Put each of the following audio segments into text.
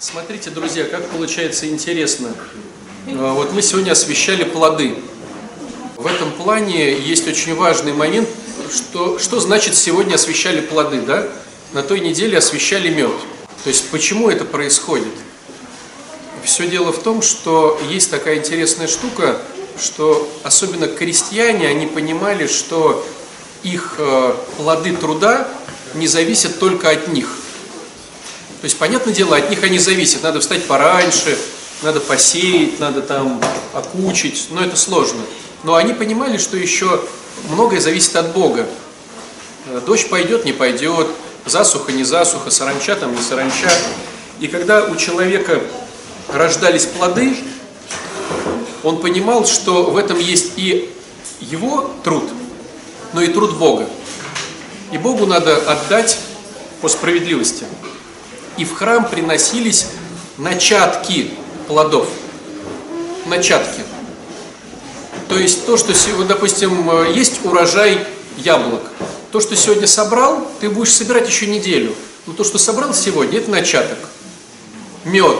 Смотрите, друзья, как получается интересно. А, Вот мы сегодня освещали плоды. В этом плане есть очень важный момент, что, что значит сегодня освещали плоды, да? На той неделе освещали мед. То есть почему это происходит? Все дело в том, что есть такая интересная штука, что особенно крестьяне, они понимали, что их э, плоды труда не зависят только от них. То есть, понятное дело, от них они зависят. Надо встать пораньше, надо посеять, надо там окучить, но это сложно. Но они понимали, что еще многое зависит от Бога. Э, Дождь пойдет, не пойдет, засуха, не засуха, саранча там, не саранча. И когда у человека рождались плоды, он понимал, что в этом есть и его труд, но и труд Бога. И Богу надо отдать по справедливости. И в храм приносились начатки плодов. Начатки. То есть то, что, допустим, э, есть урожай яблок. То, что сегодня собрал, ты будешь собирать еще неделю. Но то, что собрал сегодня, это начаток. Мед.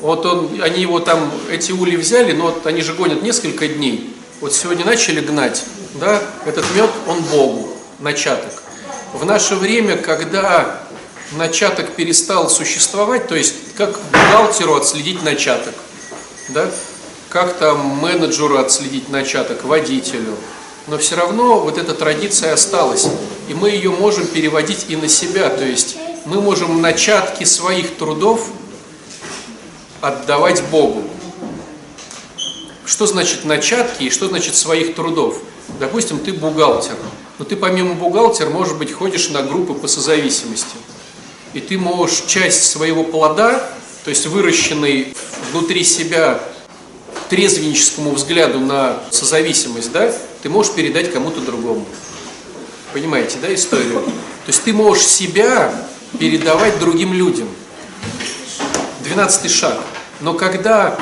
Вот он, они его там, эти ули взяли, но вот они же гонят несколько дней. Вот сегодня начали гнать, да, этот мед, он Богу, начаток. В наше время, когда начаток перестал существовать, то есть как бухгалтеру отследить начаток, да, как там менеджеру отследить начаток, водителю, но все равно вот эта традиция осталась, и мы ее можем переводить и на себя, то есть мы можем начатки своих трудов отдавать Богу. Что значит начатки и что значит своих трудов? Допустим, ты бухгалтер, но ты помимо бухгалтера, может быть, ходишь на группы по созависимости. И ты можешь часть своего плода, то есть выращенный внутри себя трезвенническому взгляду на созависимость, да, ты можешь передать кому-то другому. Понимаете, да, историю? То есть ты можешь себя передавать другим людям. Двенадцатый шаг. Но когда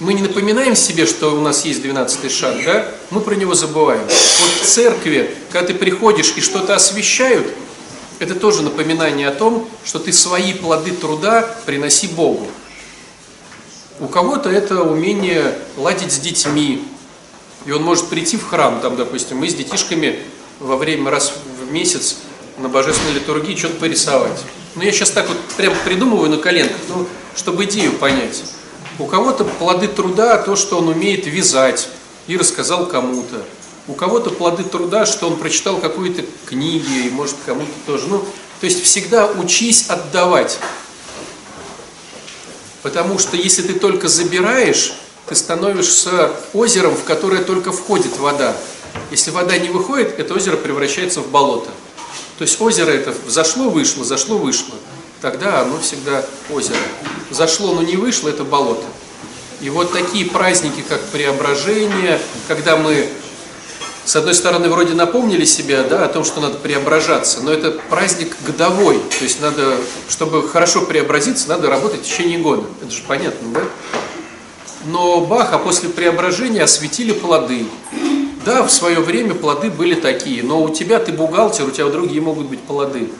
мы не напоминаем себе, что у нас есть двенадцатый шаг, да, мы про него забываем. Вот в церкви, когда ты приходишь и что-то освещают, это тоже напоминание о том, что ты свои плоды труда приноси Богу. У кого-то это умение ладить с детьми. И он может прийти в храм, там, допустим, мы с детишками во время раз в месяц на божественной литургии что-то порисовать. Ну, я сейчас так вот прям придумываю на коленках, ну, чтобы идею понять. У кого-то плоды труда то, что он умеет вязать и рассказал кому-то. У кого-то плоды труда, что он прочитал какую-то книгу и может кому-то тоже. Ну, то есть всегда учись отдавать. Потому что если ты только забираешь, ты становишься озером, в которое только входит вода. Если вода не выходит, это озеро превращается в болото. То есть озеро это зашло, вышло, зашло, вышло. Тогда оно всегда озеро. Зашло, но не вышло, это болото. И вот такие праздники, как преображение, когда мы, с одной стороны, вроде напомнили себе да, о том, что надо преображаться, но это праздник годовой. То есть надо, чтобы хорошо преобразиться, надо работать в течение года. Это же понятно, да? Но Бах, а после преображения осветили плоды. Да, в свое время плоды были такие, но у тебя ты бухгалтер, у тебя другие могут быть плоды.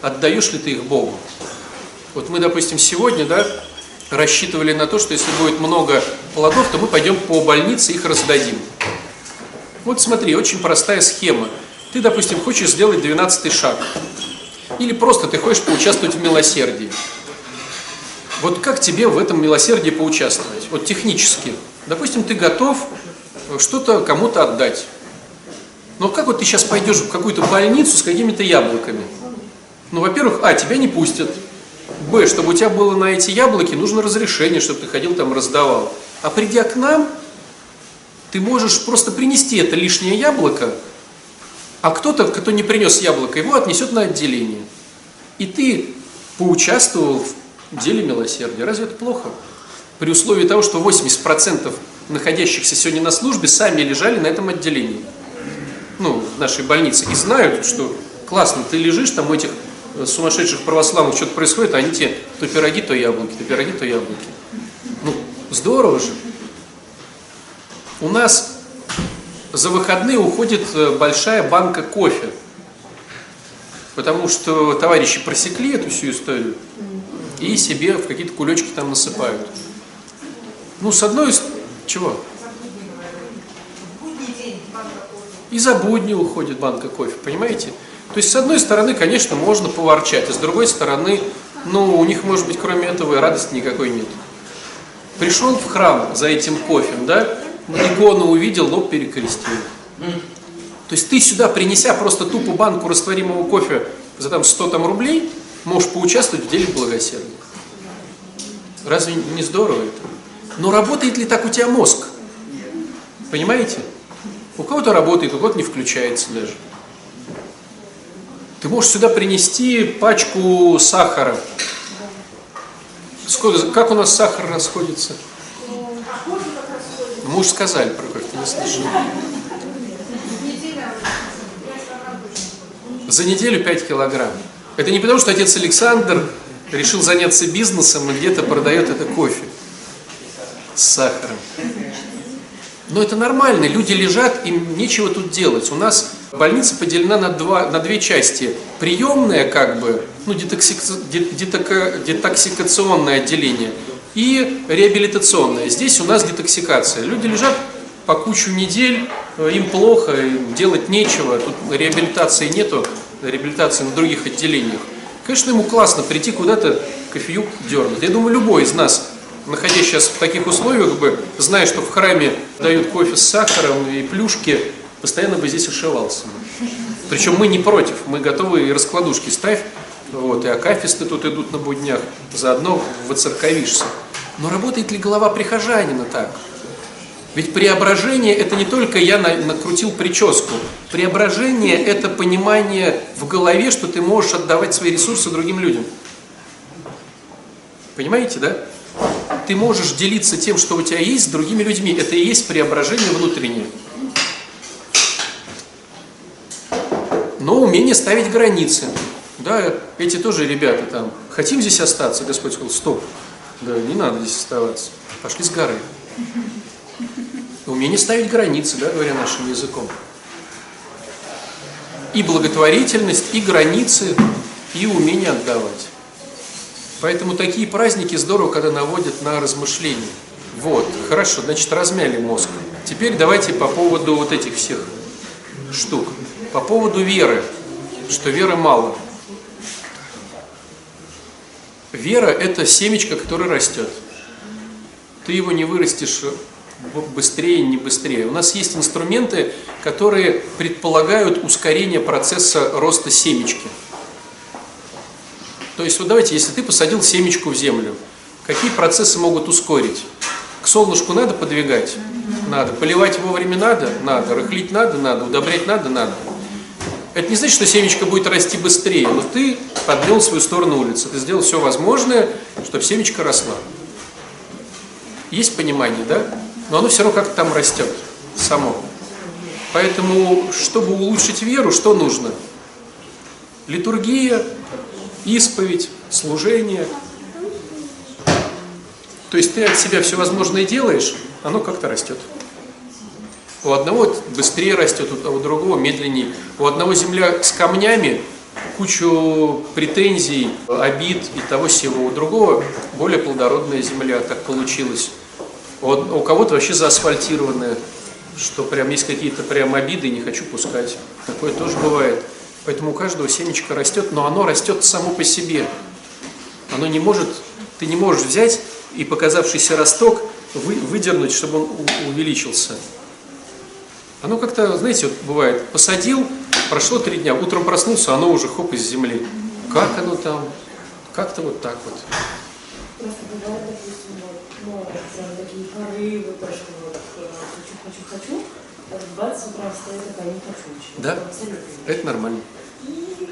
Отдаешь ли ты их Богу? Вот мы, допустим, сегодня, да, рассчитывали на то, что если будет много плодов, то мы пойдем по больнице их раздадим. Вот смотри, очень простая схема. Ты, допустим, хочешь сделать 12 шаг. Или просто ты хочешь поучаствовать в милосердии. Вот как тебе в этом милосердии поучаствовать? Вот технически. Допустим, ты готов что-то кому-то отдать. Но как вот ты сейчас пойдешь в какую-то больницу с какими-то яблоками? Ну, во-первых, а, тебя не пустят. Б, чтобы у тебя было на эти яблоки, нужно разрешение, чтобы ты ходил там раздавал. А придя к нам, ты можешь просто принести это лишнее яблоко, а кто-то, кто не принес яблоко, его отнесет на отделение. И ты поучаствовал в деле милосердия. Разве это плохо? При условии того, что 80% находящихся сегодня на службе сами лежали на этом отделении. Ну, в нашей больнице. И знают, что классно, ты лежишь там у этих сумасшедших православных, что-то происходит, а они тебе то пироги, то яблоки, то пироги, то яблоки. Ну, здорово же. У нас за выходные уходит большая банка кофе. Потому что товарищи просекли эту всю историю. и себе в какие-то кулечки там насыпают. Ну, с одной... Чего? И за будни уходит банка кофе, понимаете? То есть, с одной стороны, конечно, можно поворчать, а с другой стороны, ну, у них, может быть, кроме этого и радости никакой нет. Пришел в храм за этим кофе, да, икону увидел, лоб перекрестил. То есть ты сюда, принеся просто тупо банку растворимого кофе за там 100 там, рублей, можешь поучаствовать в деле благосердия. Разве не здорово это? Но работает ли так у тебя мозг? Понимаете? У кого-то работает, у кого-то не включается даже. Ты можешь сюда принести пачку сахара. Сколько, как у нас сахар расходится? Мы уже сказали кофе, не слышал. За неделю 5 килограмм. Это не потому, что отец Александр решил заняться бизнесом и где-то продает это кофе с сахаром. Но это нормально, люди лежат, им нечего тут делать. У нас больница поделена на, два, на две части. Приемная, как бы, ну, детоксик, детоксикационное отделение и реабилитационное. Здесь у нас детоксикация. Люди лежат по кучу недель, им плохо, им делать нечего, тут реабилитации нету, реабилитации на других отделениях. Конечно, ему классно прийти куда-то кофеюк дернуть. Я думаю, любой из нас находясь сейчас в таких условиях бы, зная, что в храме дают кофе с сахаром и плюшки, постоянно бы здесь ошивался. Причем мы не против, мы готовы и раскладушки ставь, вот, и акафисты тут идут на буднях, заодно воцерковишься. Но работает ли голова прихожанина так? Ведь преображение это не только я накрутил прическу. Преображение это понимание в голове, что ты можешь отдавать свои ресурсы другим людям. Понимаете, да? ты можешь делиться тем, что у тебя есть, с другими людьми. Это и есть преображение внутреннее. Но умение ставить границы. Да, эти тоже ребята там, хотим здесь остаться? Господь сказал, стоп, да, не надо здесь оставаться. Пошли с горы. Умение ставить границы, да, говоря нашим языком. И благотворительность, и границы, и умение отдавать. Поэтому такие праздники здорово, когда наводят на размышления. Вот, хорошо, значит, размяли мозг. Теперь давайте по поводу вот этих всех штук. По поводу веры, что веры мало. Вера – это семечко, которое растет. Ты его не вырастешь быстрее, не быстрее. У нас есть инструменты, которые предполагают ускорение процесса роста семечки. То есть вот давайте, если ты посадил семечку в землю, какие процессы могут ускорить? К солнышку надо подвигать? Надо. Поливать вовремя надо? Надо. Рыхлить надо? Надо. Удобрять надо? Надо. Это не значит, что семечко будет расти быстрее, но ты подвел свою сторону улицы. Ты сделал все возможное, чтобы семечко росла. Есть понимание, да? Но оно все равно как-то там растет само. Поэтому, чтобы улучшить веру, что нужно? Литургия, исповедь, служение. То есть ты от себя все возможное делаешь, оно как-то растет. У одного быстрее растет, у другого медленнее. У одного земля с камнями, кучу претензий, обид и того всего. У другого более плодородная земля, так получилось. У кого-то вообще заасфальтированная, что прям есть какие-то прям обиды, не хочу пускать. Такое тоже бывает. Поэтому у каждого семечко растет, но оно растет само по себе. Оно не может, ты не можешь взять и показавшийся росток вы, выдернуть, чтобы он увеличился. Оно как-то, знаете, вот бывает, посадил, прошло три дня, утром проснулся, оно уже хоп из земли. Как оно там? Как-то вот так вот. Просто бывает, допустим, вот, ну, такие порывы, то, что вот хочу, хочу, хочу, да? Это нормально.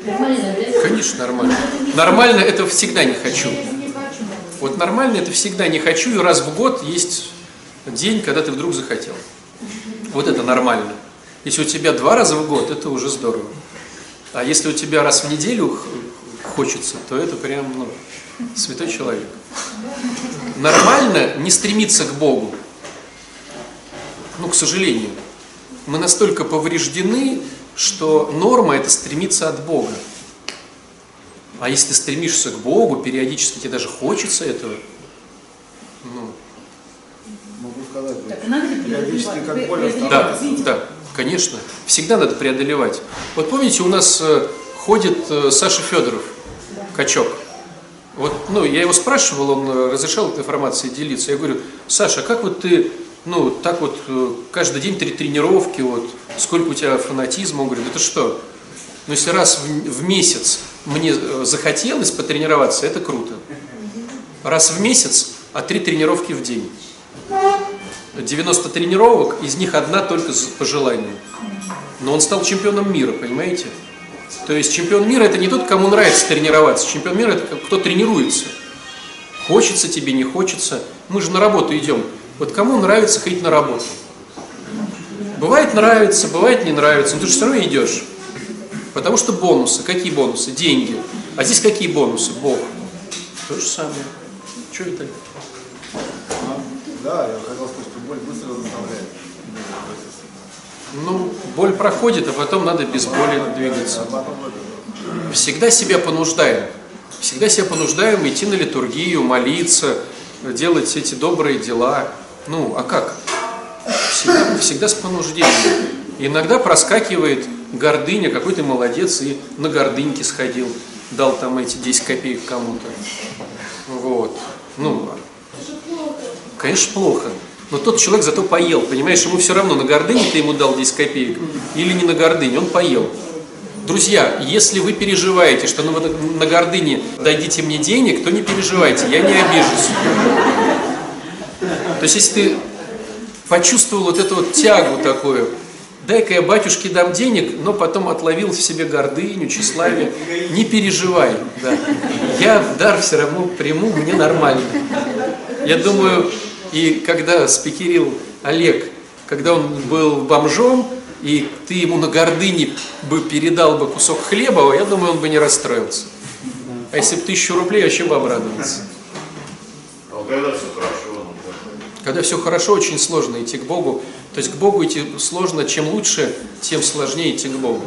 Нормально, Конечно, нормально. Нормально это всегда не хочу. Вот нормально это всегда не хочу, и раз в год есть день, когда ты вдруг захотел. Вот это нормально. Если у тебя два раза в год, это уже здорово. А если у тебя раз в неделю хочется, то это прям ну, святой человек. Нормально не стремиться к Богу. Ну, к сожалению мы настолько повреждены, что норма это стремиться от Бога. А если ты стремишься к Богу, периодически тебе даже хочется этого, ну, Так, надо ли Периодически преодолевать? как более да, да, конечно. Всегда надо преодолевать. Вот помните, у нас э, ходит э, Саша Федоров, качок. Вот, ну, я его спрашивал, он э, разрешал этой информацией делиться. Я говорю, Саша, а как вот ты, ну, так вот, каждый день три тренировки, вот, сколько у тебя фанатизма? Он говорит, это что? Ну, если раз в, в месяц мне захотелось потренироваться, это круто. Раз в месяц, а три тренировки в день. 90 тренировок, из них одна только по желанию. Но он стал чемпионом мира, понимаете? То есть чемпион мира это не тот, кому нравится тренироваться. Чемпион мира это кто тренируется. Хочется тебе, не хочется. Мы же на работу идем. Вот кому нравится ходить на работу? Бывает нравится, бывает не нравится, но ты же все равно идешь. Потому что бонусы. Какие бонусы? Деньги. А здесь какие бонусы? Бог. То же самое. Что это? Да, я хотел сказать, боль быстро заставляет. Ну, боль проходит, а потом надо без боли двигаться. А Всегда себя понуждаем. Всегда себя понуждаем идти на литургию, молиться, делать эти добрые дела. Ну, а как? Всегда, всегда с понуждением. Иногда проскакивает гордыня, какой ты молодец, и на гордыньке сходил, дал там эти 10 копеек кому-то. Вот. Ну, конечно, плохо. Но тот человек зато поел, понимаешь, ему все равно, на гордыне ты ему дал 10 копеек или не на гордыне, он поел. Друзья, если вы переживаете, что ну, на гордыне дадите мне денег, то не переживайте, я не обижусь. То есть, если ты почувствовал вот эту вот тягу такую, дай-ка я батюшке дам денег, но потом отловил в себе гордыню, тщеславие, не переживай, да. Я дар все равно приму, мне нормально. Я думаю, и когда спикерил Олег, когда он был бомжом, и ты ему на гордыне бы передал бы кусок хлеба, я думаю, он бы не расстроился. А если бы тысячу рублей, вообще бы обрадовался. А когда все хорошо, ну, Когда все хорошо, очень сложно идти к Богу. То есть к Богу идти сложно, чем лучше, тем сложнее идти к Богу.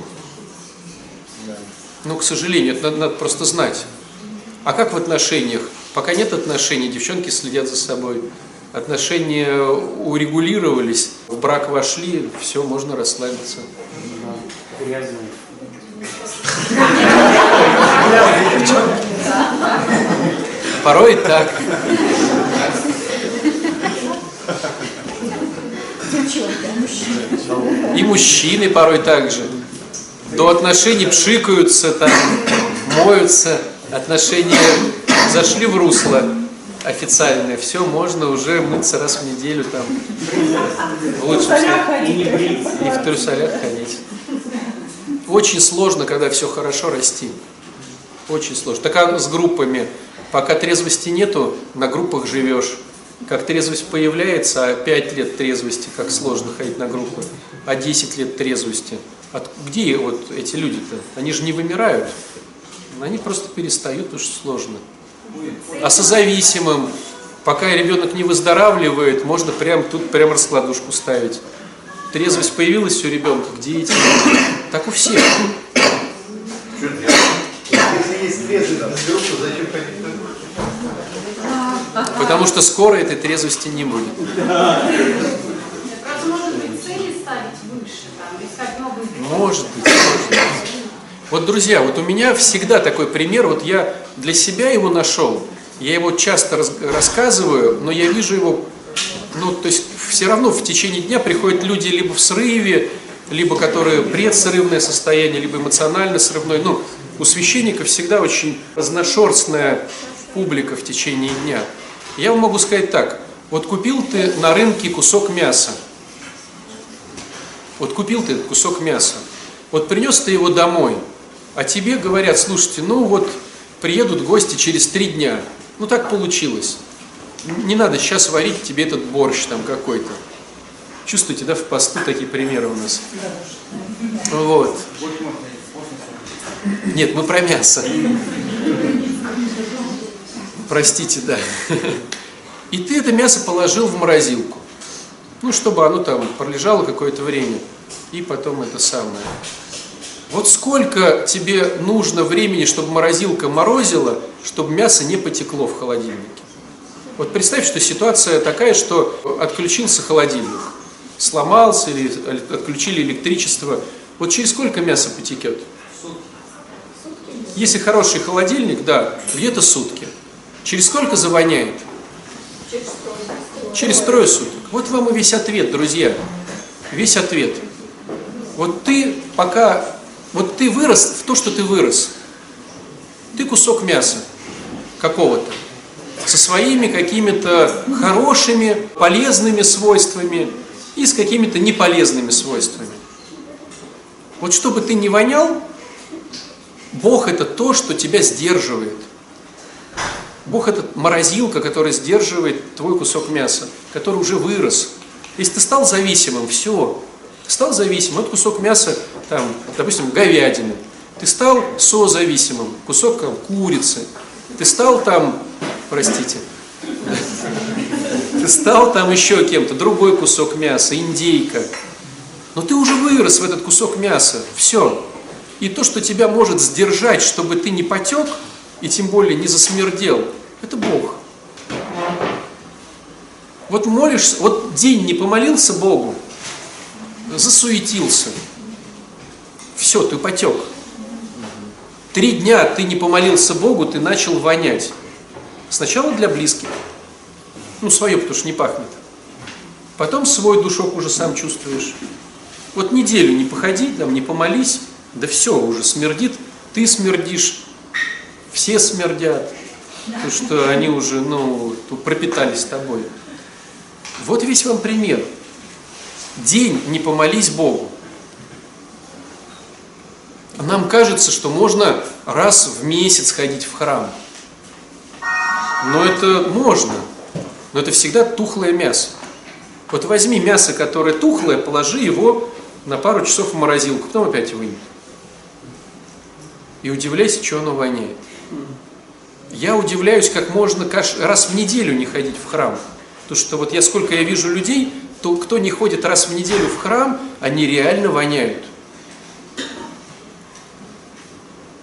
Ну, к сожалению, это надо, надо просто знать. А как в отношениях? Пока нет отношений, девчонки следят за собой. Отношения урегулировались, в брак вошли, все, можно расслабиться. Порой так. И мужчины порой так же. До отношений пшикаются, там, моются, отношения зашли в русло официальное, все, можно уже мыться раз в неделю там. В лучшем случае. ходить. И в трусолях ходить. Очень сложно, когда все хорошо, расти. Очень сложно. Так а с группами. Пока трезвости нету, на группах живешь. Как трезвость появляется, а 5 лет трезвости, как сложно ходить на группы, а 10 лет трезвости. От, где вот эти люди-то? Они же не вымирают. Они просто перестают, потому что сложно. А созависимым, пока ребенок не выздоравливает, можно прям тут прям раскладушку ставить. Трезвость появилась у ребенка, где эти? Так у всех. Если есть зачем ходить группу? Потому что скоро этой трезвости не будет. Может быть, может быть. Вот, друзья, вот у меня всегда такой пример, вот я для себя его нашел, я его часто раз- рассказываю, но я вижу его, ну, то есть все равно в течение дня приходят люди либо в срыве, либо которые предсрывное состояние, либо эмоционально срывной. Ну, у священника всегда очень разношерстная публика в течение дня. Я вам могу сказать так, вот купил ты на рынке кусок мяса, вот купил ты кусок мяса, вот принес ты его домой, а тебе говорят, слушайте, ну вот приедут гости через три дня. Ну так получилось. Не надо сейчас варить тебе этот борщ там какой-то. Чувствуете, да, в посту такие примеры у нас. Вот. Нет, мы про мясо. Простите, да. И ты это мясо положил в морозилку. Ну, чтобы оно там пролежало какое-то время. И потом это самое. Вот сколько тебе нужно времени, чтобы морозилка морозила, чтобы мясо не потекло в холодильнике? Вот представь, что ситуация такая, что отключился холодильник, сломался или отключили электричество. Вот через сколько мясо потекет? Если хороший холодильник, да, где-то сутки. Через сколько завоняет? Через трое суток. Вот вам и весь ответ, друзья. Весь ответ. Вот ты пока, вот ты вырос в то, что ты вырос. Ты кусок мяса какого-то со своими какими-то хорошими, полезными свойствами и с какими-то неполезными свойствами. Вот чтобы ты не вонял, Бог это то, что тебя сдерживает. Бог это морозилка, которая сдерживает твой кусок мяса, который уже вырос. Если ты стал зависимым, все, стал зависимым, вот кусок мяса, там, допустим, говядины, ты стал созависимым, кусок там, курицы, ты стал там, простите, ты стал там еще кем-то, другой кусок мяса, индейка, но ты уже вырос в этот кусок мяса, все. И то, что тебя может сдержать, чтобы ты не потек, и тем более не засмердел, это Бог. Вот молишься, вот день не помолился Богу, засуетился, все, ты потек. Три дня ты не помолился Богу, ты начал вонять. Сначала для близких, ну свое, потому что не пахнет. Потом свой душок уже сам чувствуешь. Вот неделю не походи, там, не помолись, да все, уже смердит, ты смердишь, все смердят, потому что они уже, ну, пропитались тобой. Вот весь вам пример. День не помолись Богу. Нам кажется, что можно раз в месяц ходить в храм. Но это можно. Но это всегда тухлое мясо. Вот возьми мясо, которое тухлое, положи его на пару часов в морозилку, потом опять вынь. И удивляйся, что оно воняет. Я удивляюсь, как можно раз в неделю не ходить в храм. Потому что вот я сколько я вижу людей, то кто не ходит раз в неделю в храм, они реально воняют.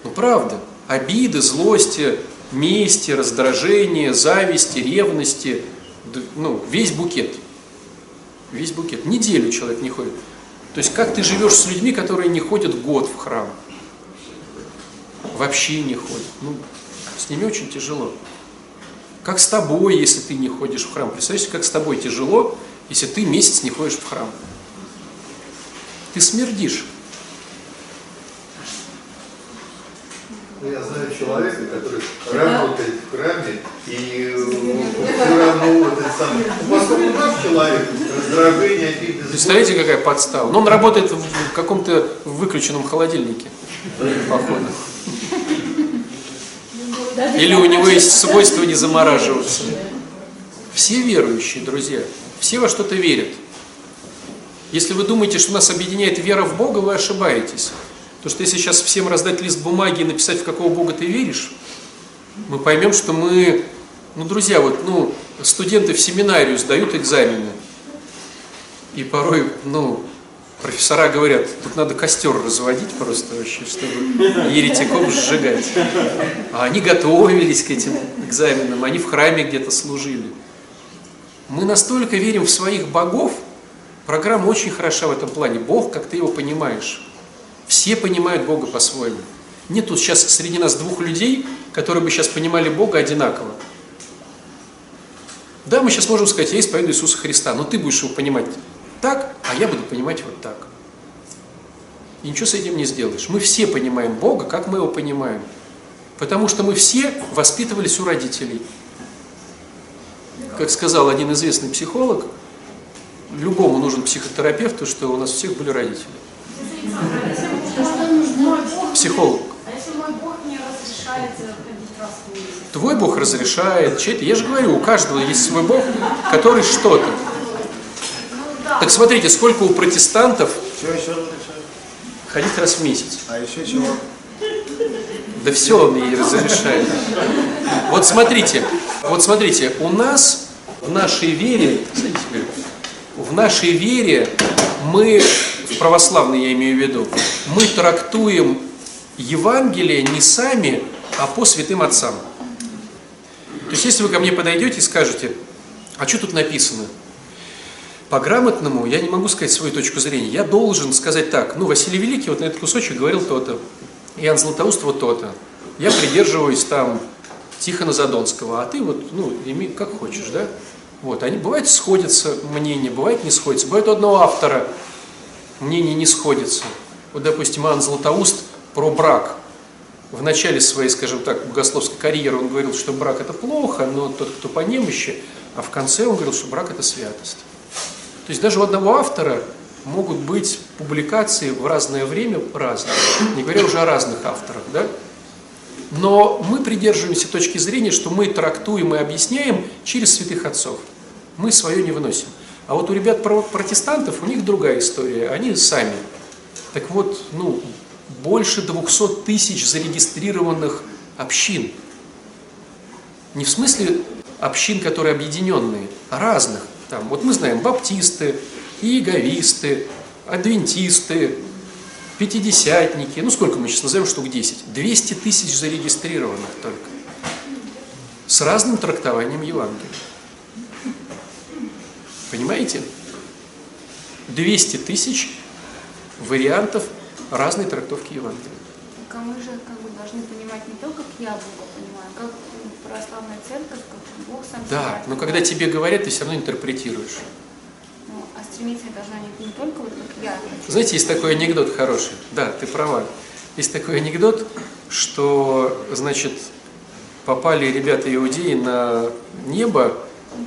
Ну правда, обиды, злости, мести, раздражения, зависти, ревности, ну, весь букет. Весь букет. Неделю человек не ходит. То есть как ты живешь с людьми, которые не ходят год в храм? Вообще не ходят. Ну, с ними очень тяжело. Как с тобой, если ты не ходишь в храм? Представляешь, как с тобой тяжело, если ты месяц не ходишь в храм? Ты смердишь. Ну, я знаю человека, который работает в храме, и все равно вот это самое. Поскольку наш человек, раздражение, обиды, Представляете, какая подстава? Но он работает в каком-то выключенном холодильнике, походу. Или у него есть свойство не замораживаться. Все верующие, друзья, все во что-то верят. Если вы думаете, что нас объединяет вера в Бога, вы ошибаетесь. Потому что если сейчас всем раздать лист бумаги и написать, в какого Бога ты веришь, мы поймем, что мы, ну, друзья, вот, ну, студенты в семинарию сдают экзамены. И порой, ну, профессора говорят, тут надо костер разводить просто вообще, чтобы еретиков сжигать. А они готовились к этим экзаменам, они в храме где-то служили. Мы настолько верим в своих богов, программа очень хороша в этом плане. Бог, как ты его понимаешь. Все понимают Бога по-своему. Нет тут сейчас среди нас двух людей, которые бы сейчас понимали Бога одинаково. Да, мы сейчас можем сказать, я исповедую Иисуса Христа, но ты будешь его понимать так, а я буду понимать вот так. И ничего с этим не сделаешь. Мы все понимаем Бога, как мы его понимаем. Потому что мы все воспитывались у родителей. Как сказал один известный психолог, любому нужен психотерапевт, что у нас всех были родители. Психолог. А если мой Бог мне разрешает ходить раз в месяц? Твой Бог разрешает, чей-то. Я же говорю, у каждого есть свой Бог, который что-то. Ну. Так смотрите, сколько у протестантов еще разрешает? ходить раз в месяц. А еще чего? Да все он ей разрешает. Вот смотрите, вот смотрите, у нас в нашей вере, в нашей вере мы в православные я имею в виду, мы трактуем Евангелие не сами, а по святым отцам. То есть, если вы ко мне подойдете и скажете, а что тут написано? По-грамотному я не могу сказать свою точку зрения. Я должен сказать так, ну, Василий Великий вот на этот кусочек говорил то-то, Иоанн Златоуст вот то-то. Я придерживаюсь там Тихона Задонского, а ты вот, ну, ими как хочешь, да? Вот, они, бывает, сходятся мнения, бывает, не сходятся. Бывает, у одного автора мнение не сходится. Вот, допустим, Иоанн Златоуст про брак. В начале своей, скажем так, богословской карьеры он говорил, что брак это плохо, но тот, кто по немощи, а в конце он говорил, что брак это святость. То есть даже у одного автора могут быть публикации в разное время разные, не говоря уже о разных авторах, да? Но мы придерживаемся точки зрения, что мы трактуем и объясняем через святых отцов. Мы свое не выносим. А вот у ребят протестантов, у них другая история, они сами. Так вот, ну, больше 200 тысяч зарегистрированных общин. Не в смысле общин, которые объединенные, а разных. Там, вот мы знаем баптисты, иеговисты, адвентисты, пятидесятники, ну сколько мы сейчас назовем, штук 10, 200 тысяч зарегистрированных только, с разным трактованием Евангелия. Понимаете? 200 тысяч вариантов разной трактовки Евангелия. Так а мы же как бы должны понимать не то, как я Бога понимаю, а как православная церковь, как Бог сам Да, себя но когда тебе говорят, ты все равно интерпретируешь. Ну, а стремиться я должна не, не только вот как я. Знаете, есть такой анекдот хороший. Да, ты права. Есть такой анекдот, что, значит, попали ребята иудеи на небо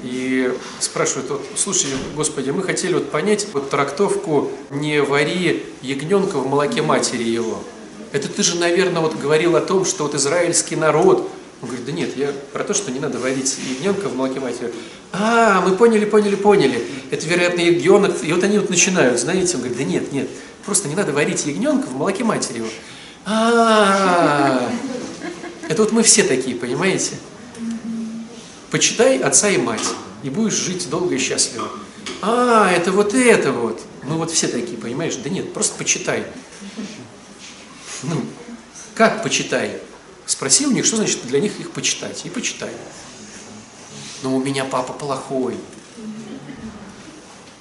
и спрашивают, вот, слушай, Господи, мы хотели вот понять вот трактовку «не вари ягненка в молоке матери его». Это ты же, наверное, вот говорил о том, что вот израильский народ, он говорит, да нет, я про то, что не надо варить ягненка в молоке матери. А, мы поняли, поняли, поняли. Это, вероятно, ягненок. И вот они вот начинают, знаете, он говорит, да нет, нет, просто не надо варить ягненка в молоке матери его. А, это вот мы все такие, понимаете? Почитай отца и мать, и будешь жить долго и счастливо. А, это вот это вот. Мы вот все такие, понимаешь? Да нет, просто почитай. Ну, как почитай? Спроси у них, что значит для них их почитать. И почитай. Но у меня папа плохой.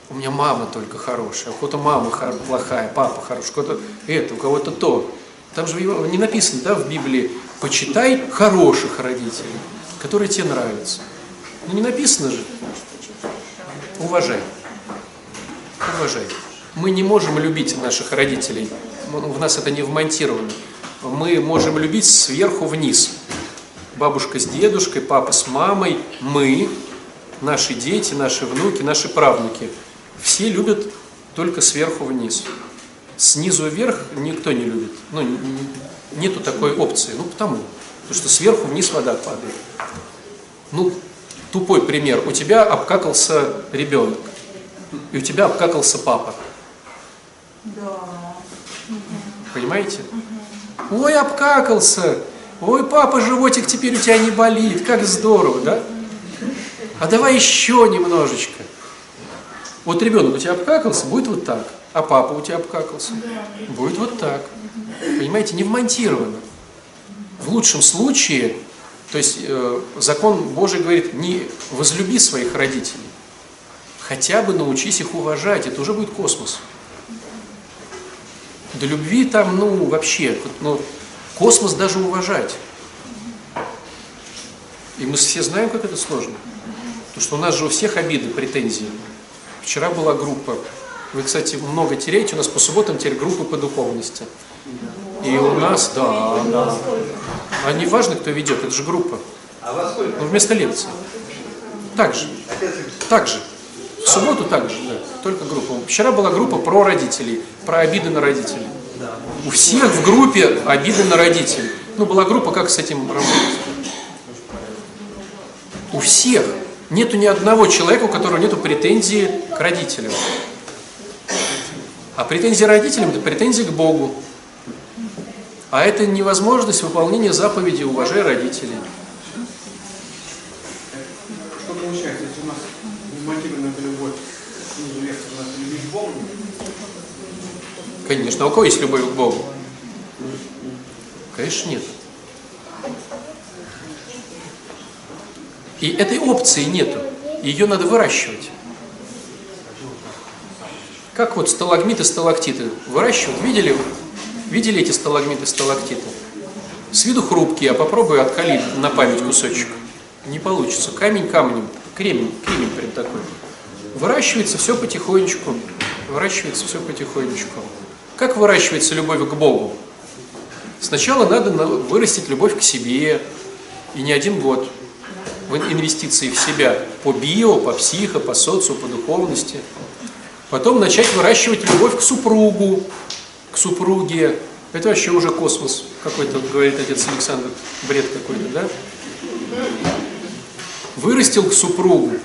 У меня мама только хорошая, у кого-то мама плохая, папа хороший, у кого-то это, у кого-то то. Там же не написано, да, в Библии, почитай хороших родителей которые тебе нравятся. Ну не написано же. Уважай. Уважай. Мы не можем любить наших родителей. В нас это не вмонтировано. Мы можем любить сверху вниз. Бабушка с дедушкой, папа с мамой, мы, наши дети, наши внуки, наши правнуки. Все любят только сверху вниз. Снизу вверх никто не любит. Ну, нету такой опции. Ну, потому. Потому что сверху вниз вода падает. Ну, тупой пример. У тебя обкакался ребенок, и у тебя обкакался папа. Да. Понимаете? Ой, обкакался. Ой, папа, животик теперь у тебя не болит. Как здорово, да? А давай еще немножечко. Вот ребенок у тебя обкакался, будет вот так. А папа у тебя обкакался, будет вот так. Понимаете, не вмонтировано. В лучшем случае то есть э, закон Божий говорит, не возлюби своих родителей, хотя бы научись их уважать, это уже будет космос. До любви там, ну, вообще, ну, космос даже уважать. И мы все знаем, как это сложно. Потому что у нас же у всех обиды, претензии. Вчера была группа. Вы, кстати, много теряете. У нас по субботам теперь группы по духовности. И у нас, да, да. А не важно, кто ведет, это же группа. А во сколько? Ну, вместо лекции. Так же. Так же. В субботу так же, да. Только группа. Вчера была группа про родителей, про обиды на родителей. У всех в группе обиды на родителей. Ну, была группа, как с этим работать. У всех. Нету ни одного человека, у которого нету претензии к родителям. А претензии родителям – это претензии к Богу. А это невозможность выполнения заповеди «Уважай родителей». Что получается, если у нас не мотивирована эта любовь снизу вверх, у нас любишь Бога, Конечно. А у кого есть любовь к Богу? Конечно, нет. И этой опции нету. Ее надо выращивать. Как вот сталагмиты, сталактиты выращивают. Видели, видели эти сталагмиты, сталактиты? С виду хрупкие, а попробуй откали на память кусочек. Не получится. Камень камнем. Кремень, кремень прям такой. Выращивается все потихонечку. Выращивается все потихонечку. Как выращивается любовь к Богу? Сначала надо на- вырастить любовь к себе. И не один год. В инвестиции в себя. По био, по психо, по социу, по духовности. Потом начать выращивать любовь к супругу, к супруге. Это вообще уже космос какой-то, говорит отец Александр. Бред какой-то, да? Вырастил к супругу.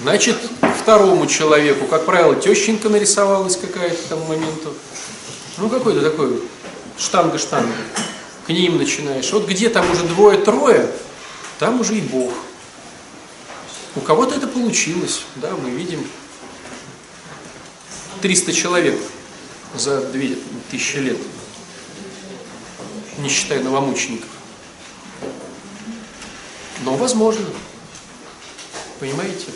Значит, второму человеку, как правило, тещенька нарисовалась какая-то там моменту. Ну, какой-то такой штанга-штанга. К ним начинаешь. Вот где там уже двое-трое, там уже и Бог. У кого-то это получилось, да, мы видим. 300 человек за 2000 лет, не считая новомучеников. Но возможно. Понимаете?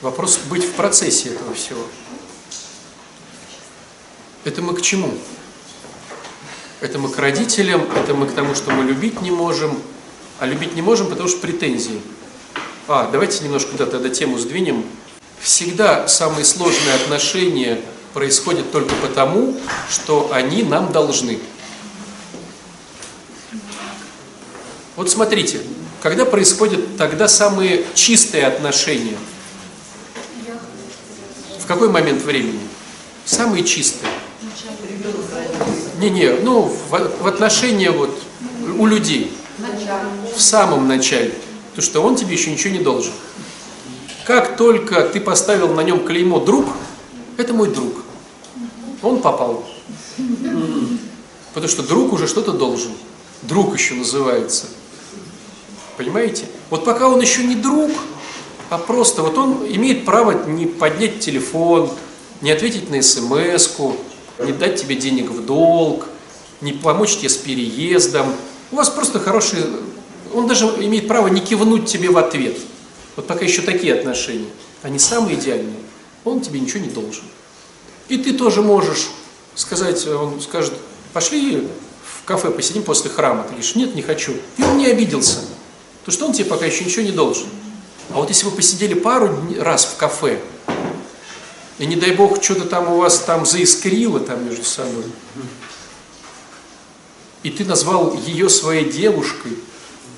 Вопрос быть в процессе этого всего. Это мы к чему? Это мы к родителям, это мы к тому, что мы любить не можем, а любить не можем, потому что претензии. А, давайте немножко да, тогда тему сдвинем. Всегда самые сложные отношения происходят только потому, что они нам должны. Вот смотрите, когда происходят тогда самые чистые отношения? В какой момент времени? Самые чистые. Не-не, ну, в, в отношении вот у людей. В самом начале. Потому что он тебе еще ничего не должен. Как только ты поставил на нем клеймо «друг», это мой друг. Он попал. Потому что друг уже что-то должен. Друг еще называется. Понимаете? Вот пока он еще не друг, а просто вот он имеет право не поднять телефон, не ответить на смс не дать тебе денег в долг, не помочь тебе с переездом. У вас просто хороший... Он даже имеет право не кивнуть тебе в ответ. Вот пока еще такие отношения. Они самые идеальные. Он тебе ничего не должен. И ты тоже можешь сказать, он скажет, пошли в кафе посидим после храма. Ты говоришь, нет, не хочу. И он не обиделся. Потому что он тебе пока еще ничего не должен. А вот если вы посидели пару раз в кафе, и не дай бог, что-то там у вас там заискрило там между собой, и ты назвал ее своей девушкой,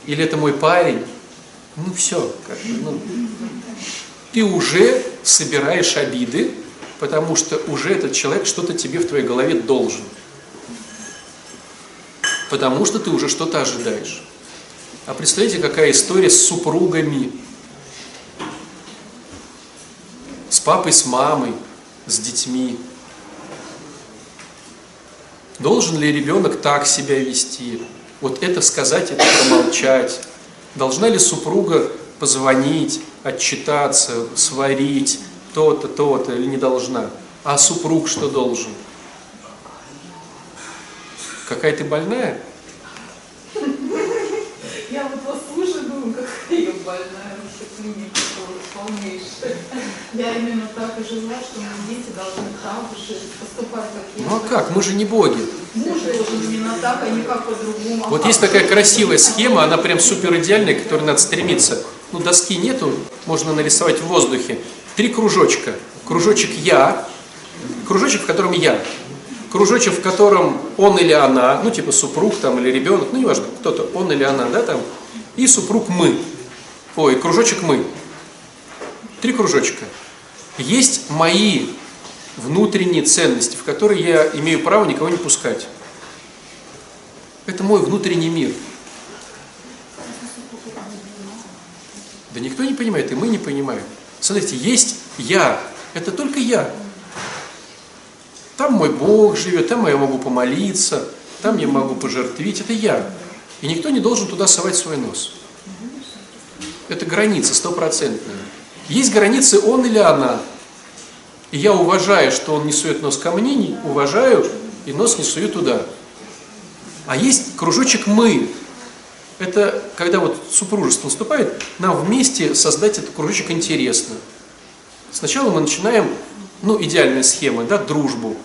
или это мой парень, ну все, как бы, ну, ты уже собираешь обиды, потому что уже этот человек что-то тебе в твоей голове должен. Потому что ты уже что-то ожидаешь. А представляете, какая история с супругами, с папой, с мамой, с детьми. Должен ли ребенок так себя вести? Вот это сказать, это промолчать. Должна ли супруга позвонить, отчитаться, сварить то-то, то-то или не должна? А супруг что должен? Какая ты больная? Я вот вас слушаю, думаю, какая я больная, вообще клиника полнейшая. Я именно так и жила, что мои дети должны так же поступать, как я. Ну а как? Мы же не боги. Муж должен именно так, а не как по-другому. А Вот есть такая красивая схема, она прям супер идеальная, к которой надо стремиться. Ну, доски нету, можно нарисовать в воздухе. Три кружочка. Кружочек «я», кружочек, в котором «я», кружочек, в котором он или она, ну, типа супруг там или ребенок, ну, неважно, кто-то, он или она, да, там, и супруг «мы». Ой, кружочек «мы». Три кружочка. Есть мои внутренние ценности, в которые я имею право никого не пускать. Это мой внутренний мир. Да никто не понимает, и мы не понимаем. Смотрите, есть я, это только я. Там мой Бог живет, там я могу помолиться, там я могу пожертвить, это я. И никто не должен туда совать свой нос. Это граница стопроцентная. Есть границы он или она. И я уважаю, что он не сует нос ко мне, не уважаю и нос не сую туда. А есть кружочек «мы». Это когда вот супружество наступает, нам вместе создать этот кружочек интересно. Сначала мы начинаем, ну, идеальная схема, да, дружбу.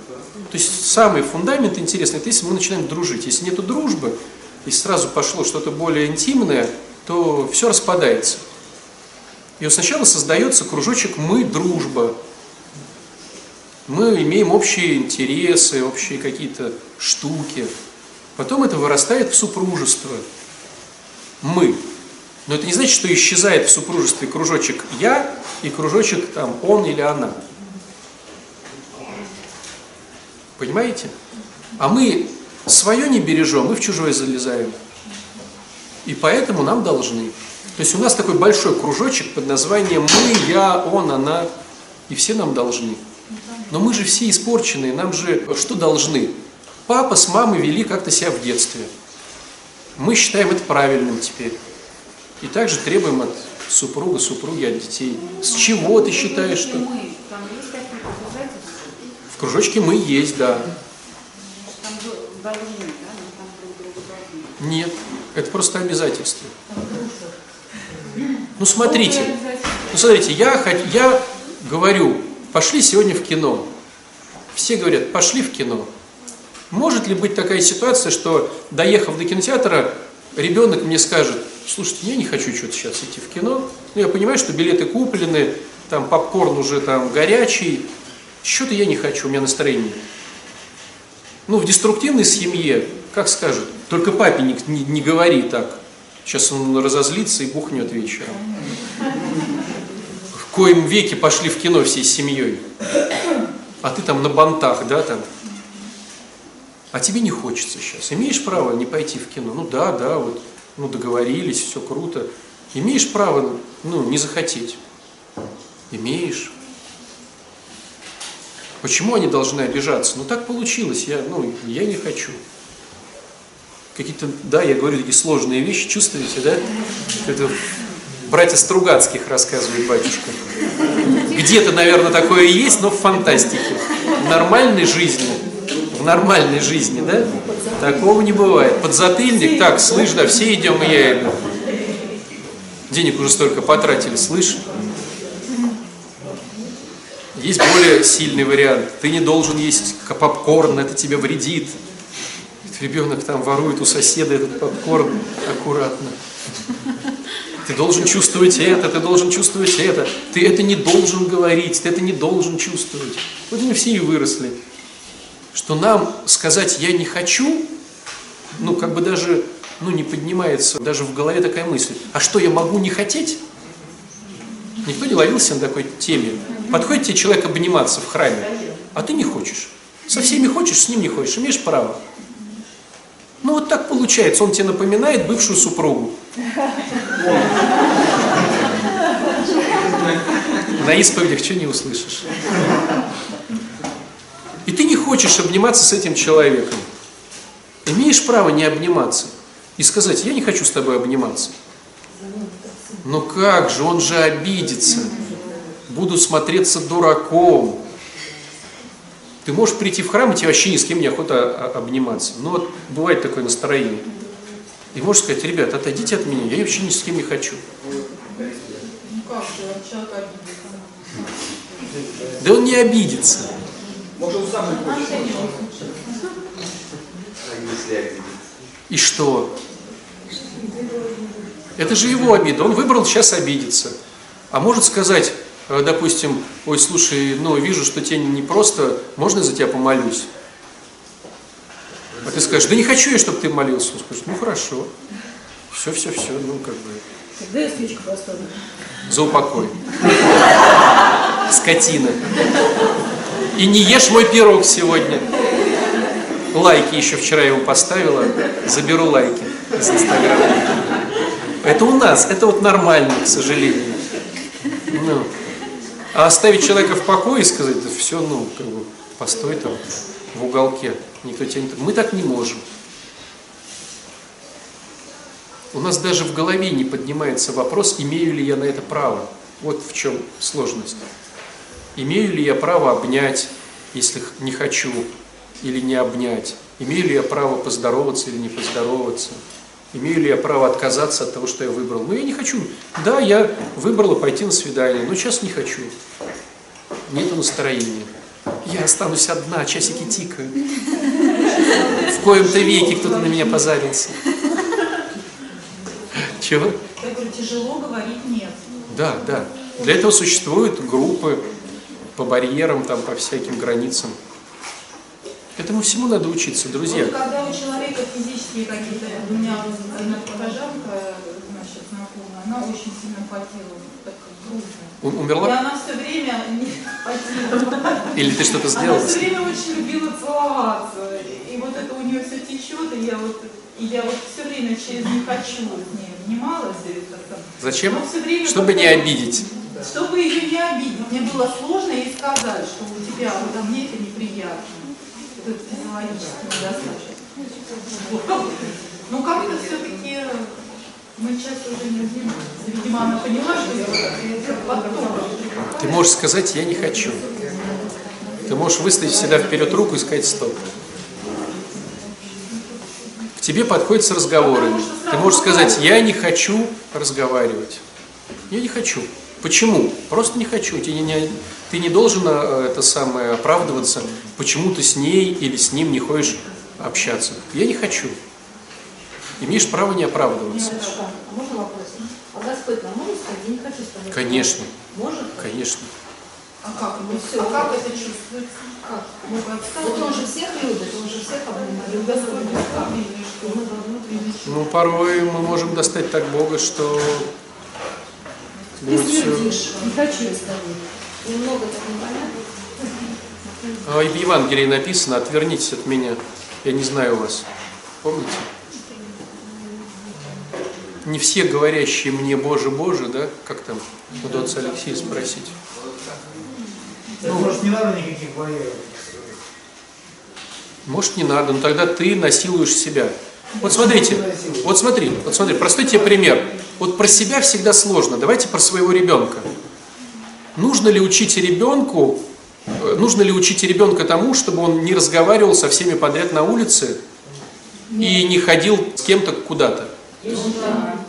То есть самый фундамент интересный, это если мы начинаем дружить. Если нет дружбы, если сразу пошло что-то более интимное, то все распадается. И вот сначала создается кружочек «мы, дружба». Мы имеем общие интересы, общие какие-то штуки. Потом это вырастает в супружество. Мы. Но это не значит, что исчезает в супружестве кружочек «я» и кружочек там «он» или «она». Понимаете? А мы свое не бережем, мы в чужое залезаем. И поэтому нам должны. То есть у нас такой большой кружочек под названием «мы», «я», «он», «она», и все нам должны. Но мы же все испорченные, нам же что должны? Папа с мамой вели как-то себя в детстве. Мы считаем это правильным теперь. И также требуем от супруга, супруги, от детей. С чего ты считаешь, что... В кружочке мы есть, да. Нет, это просто обязательство. Ну смотрите, ну смотрите, я, я говорю, пошли сегодня в кино. Все говорят, пошли в кино. Может ли быть такая ситуация, что доехав до кинотеатра, ребенок мне скажет, слушайте, я не хочу что-то сейчас идти в кино. Ну, я понимаю, что билеты куплены, там попкорн уже там горячий. Что-то я не хочу, у меня настроение. нет». Ну, в деструктивной семье, как скажут, только папе не, не, не говори так. Сейчас он разозлится и бухнет вечером. В коем веке пошли в кино всей семьей. А ты там на бантах, да, там. А тебе не хочется сейчас. Имеешь право не пойти в кино? Ну да, да, вот, ну договорились, все круто. Имеешь право, ну, не захотеть? Имеешь. Почему они должны обижаться? Ну так получилось, я, ну, я не хочу. Какие-то, да, я говорю такие сложные вещи, чувствуете, да? Это братья Стругацких рассказывает батюшка. Где-то, наверное, такое есть, но в фантастике. В нормальной жизни, в нормальной жизни, да? Такого не бывает. Подзатыльник, так, слышь, да, все идем, и я иду. Денег уже столько потратили, слышь? Есть более сильный вариант. Ты не должен есть попкорн, это тебе вредит. Ребенок там ворует у соседа этот попкорн аккуратно. Ты должен чувствовать это, ты должен чувствовать это. Ты это не должен говорить, ты это не должен чувствовать. Вот мы все и выросли. Что нам сказать «я не хочу», ну, как бы даже, ну, не поднимается даже в голове такая мысль. А что, я могу не хотеть? Никто не ловился на такой теме. Подходит тебе человек обниматься в храме, а ты не хочешь. Со всеми хочешь, с ним не хочешь, имеешь право. Ну вот так получается, он тебе напоминает бывшую супругу. На исповедях что не услышишь. И ты не хочешь обниматься с этим человеком. Имеешь право не обниматься и сказать, я не хочу с тобой обниматься. Ну как же, он же обидится. Буду смотреться дураком. Ты можешь прийти в храм, и тебе вообще ни с кем не охота а- обниматься. Ну вот бывает такое настроение. И можешь сказать, ребят, отойдите от меня, я вообще ни с кем не хочу. Да он не обидится. Может, он сам не хочет. А? И что? Это же его обида. Он выбрал сейчас обидеться. А может сказать, э, допустим, ой, слушай, ну, вижу, что тебе не просто, можно я за тебя помолюсь? А ты скажешь, да не хочу я, чтобы ты молился. Он скажет, ну, хорошо. Все, все, все, ну, как бы, Тогда я свечку поставлю. за упокой. Скотина. И не ешь мой пирог сегодня. Лайки еще вчера его поставила. Заберу лайки из Инстаграма. Это у нас, это вот нормально, к сожалению. Ну. А оставить человека в покое и сказать, да все, ну, как бы, постой там в уголке. Никто тебя не... Мы так не можем. У нас даже в голове не поднимается вопрос, имею ли я на это право. Вот в чем сложность. Имею ли я право обнять, если не хочу, или не обнять? Имею ли я право поздороваться или не поздороваться? Имею ли я право отказаться от того, что я выбрал? Ну, я не хочу. Да, я выбрала пойти на свидание, но сейчас не хочу. Нету настроения. Я останусь одна, часики тикают. В коем-то веке кто-то на меня позарился. Чего? Я говорю, тяжело говорить нет. Да, да. Для этого существуют группы по барьерам, там, по всяким границам. Этому всему надо учиться, друзья. Вот когда у человека физические какие-то, у меня прихожанка, значит, знакомая, она очень сильно потела, так грустно. У- И Умерла? она все время не потела. Или ты что-то Она сделала? все время очень любила целоваться. И вот это у нее все течет, и я вот, и я вот все время через не хочу с ней там. Зачем? Чтобы не обидеть. Чтобы ее не обидеть. Мне было сложно ей сказать, что у тебя вот а мне это неприятно. Это физиологически недостаточно. Ну как-то все-таки мы часто уже не. Видимо, она поняла, что я потом. Ты можешь сказать «я не хочу». Ты можешь выставить всегда вперед руку и сказать «стоп». К тебе подходит с разговорами. Ты можешь сказать «я не хочу разговаривать». Я не хочу. Почему? Просто не хочу. Ты не, не- ты не должен э, это самое оправдываться, почему ты с ней или с ним не хочешь общаться. Я не хочу. Имеешь право не оправдываться. А можно вопрос? А Господь нам может сказать, я не хочу с тобой Конечно, Может? конечно. А как, Ну всё. а как это чувствуется? Как? Ну, Вот он же всех любит, он же всех обнимает. Внутренний Ну, порой мы можем достать так Бога, что Ты следишь, не хочу я с тобой. Немного так непонятно. А в Евангелии написано «отвернитесь от меня, я не знаю вас». Помните? Не все говорящие мне «Боже, Боже», да? Как там? Надо отца Алексея спросить. Ну, может, не надо никаких барьеров. Может, не надо, но тогда ты насилуешь себя. Вот смотрите, вот смотри, вот смотри, простой тебе пример. Вот про себя всегда сложно. Давайте про своего ребенка. Нужно ли учить ребенку, э, нужно ли учить ребенка тому, чтобы он не разговаривал со всеми подряд на улице и не ходил с кем-то куда-то? Нужно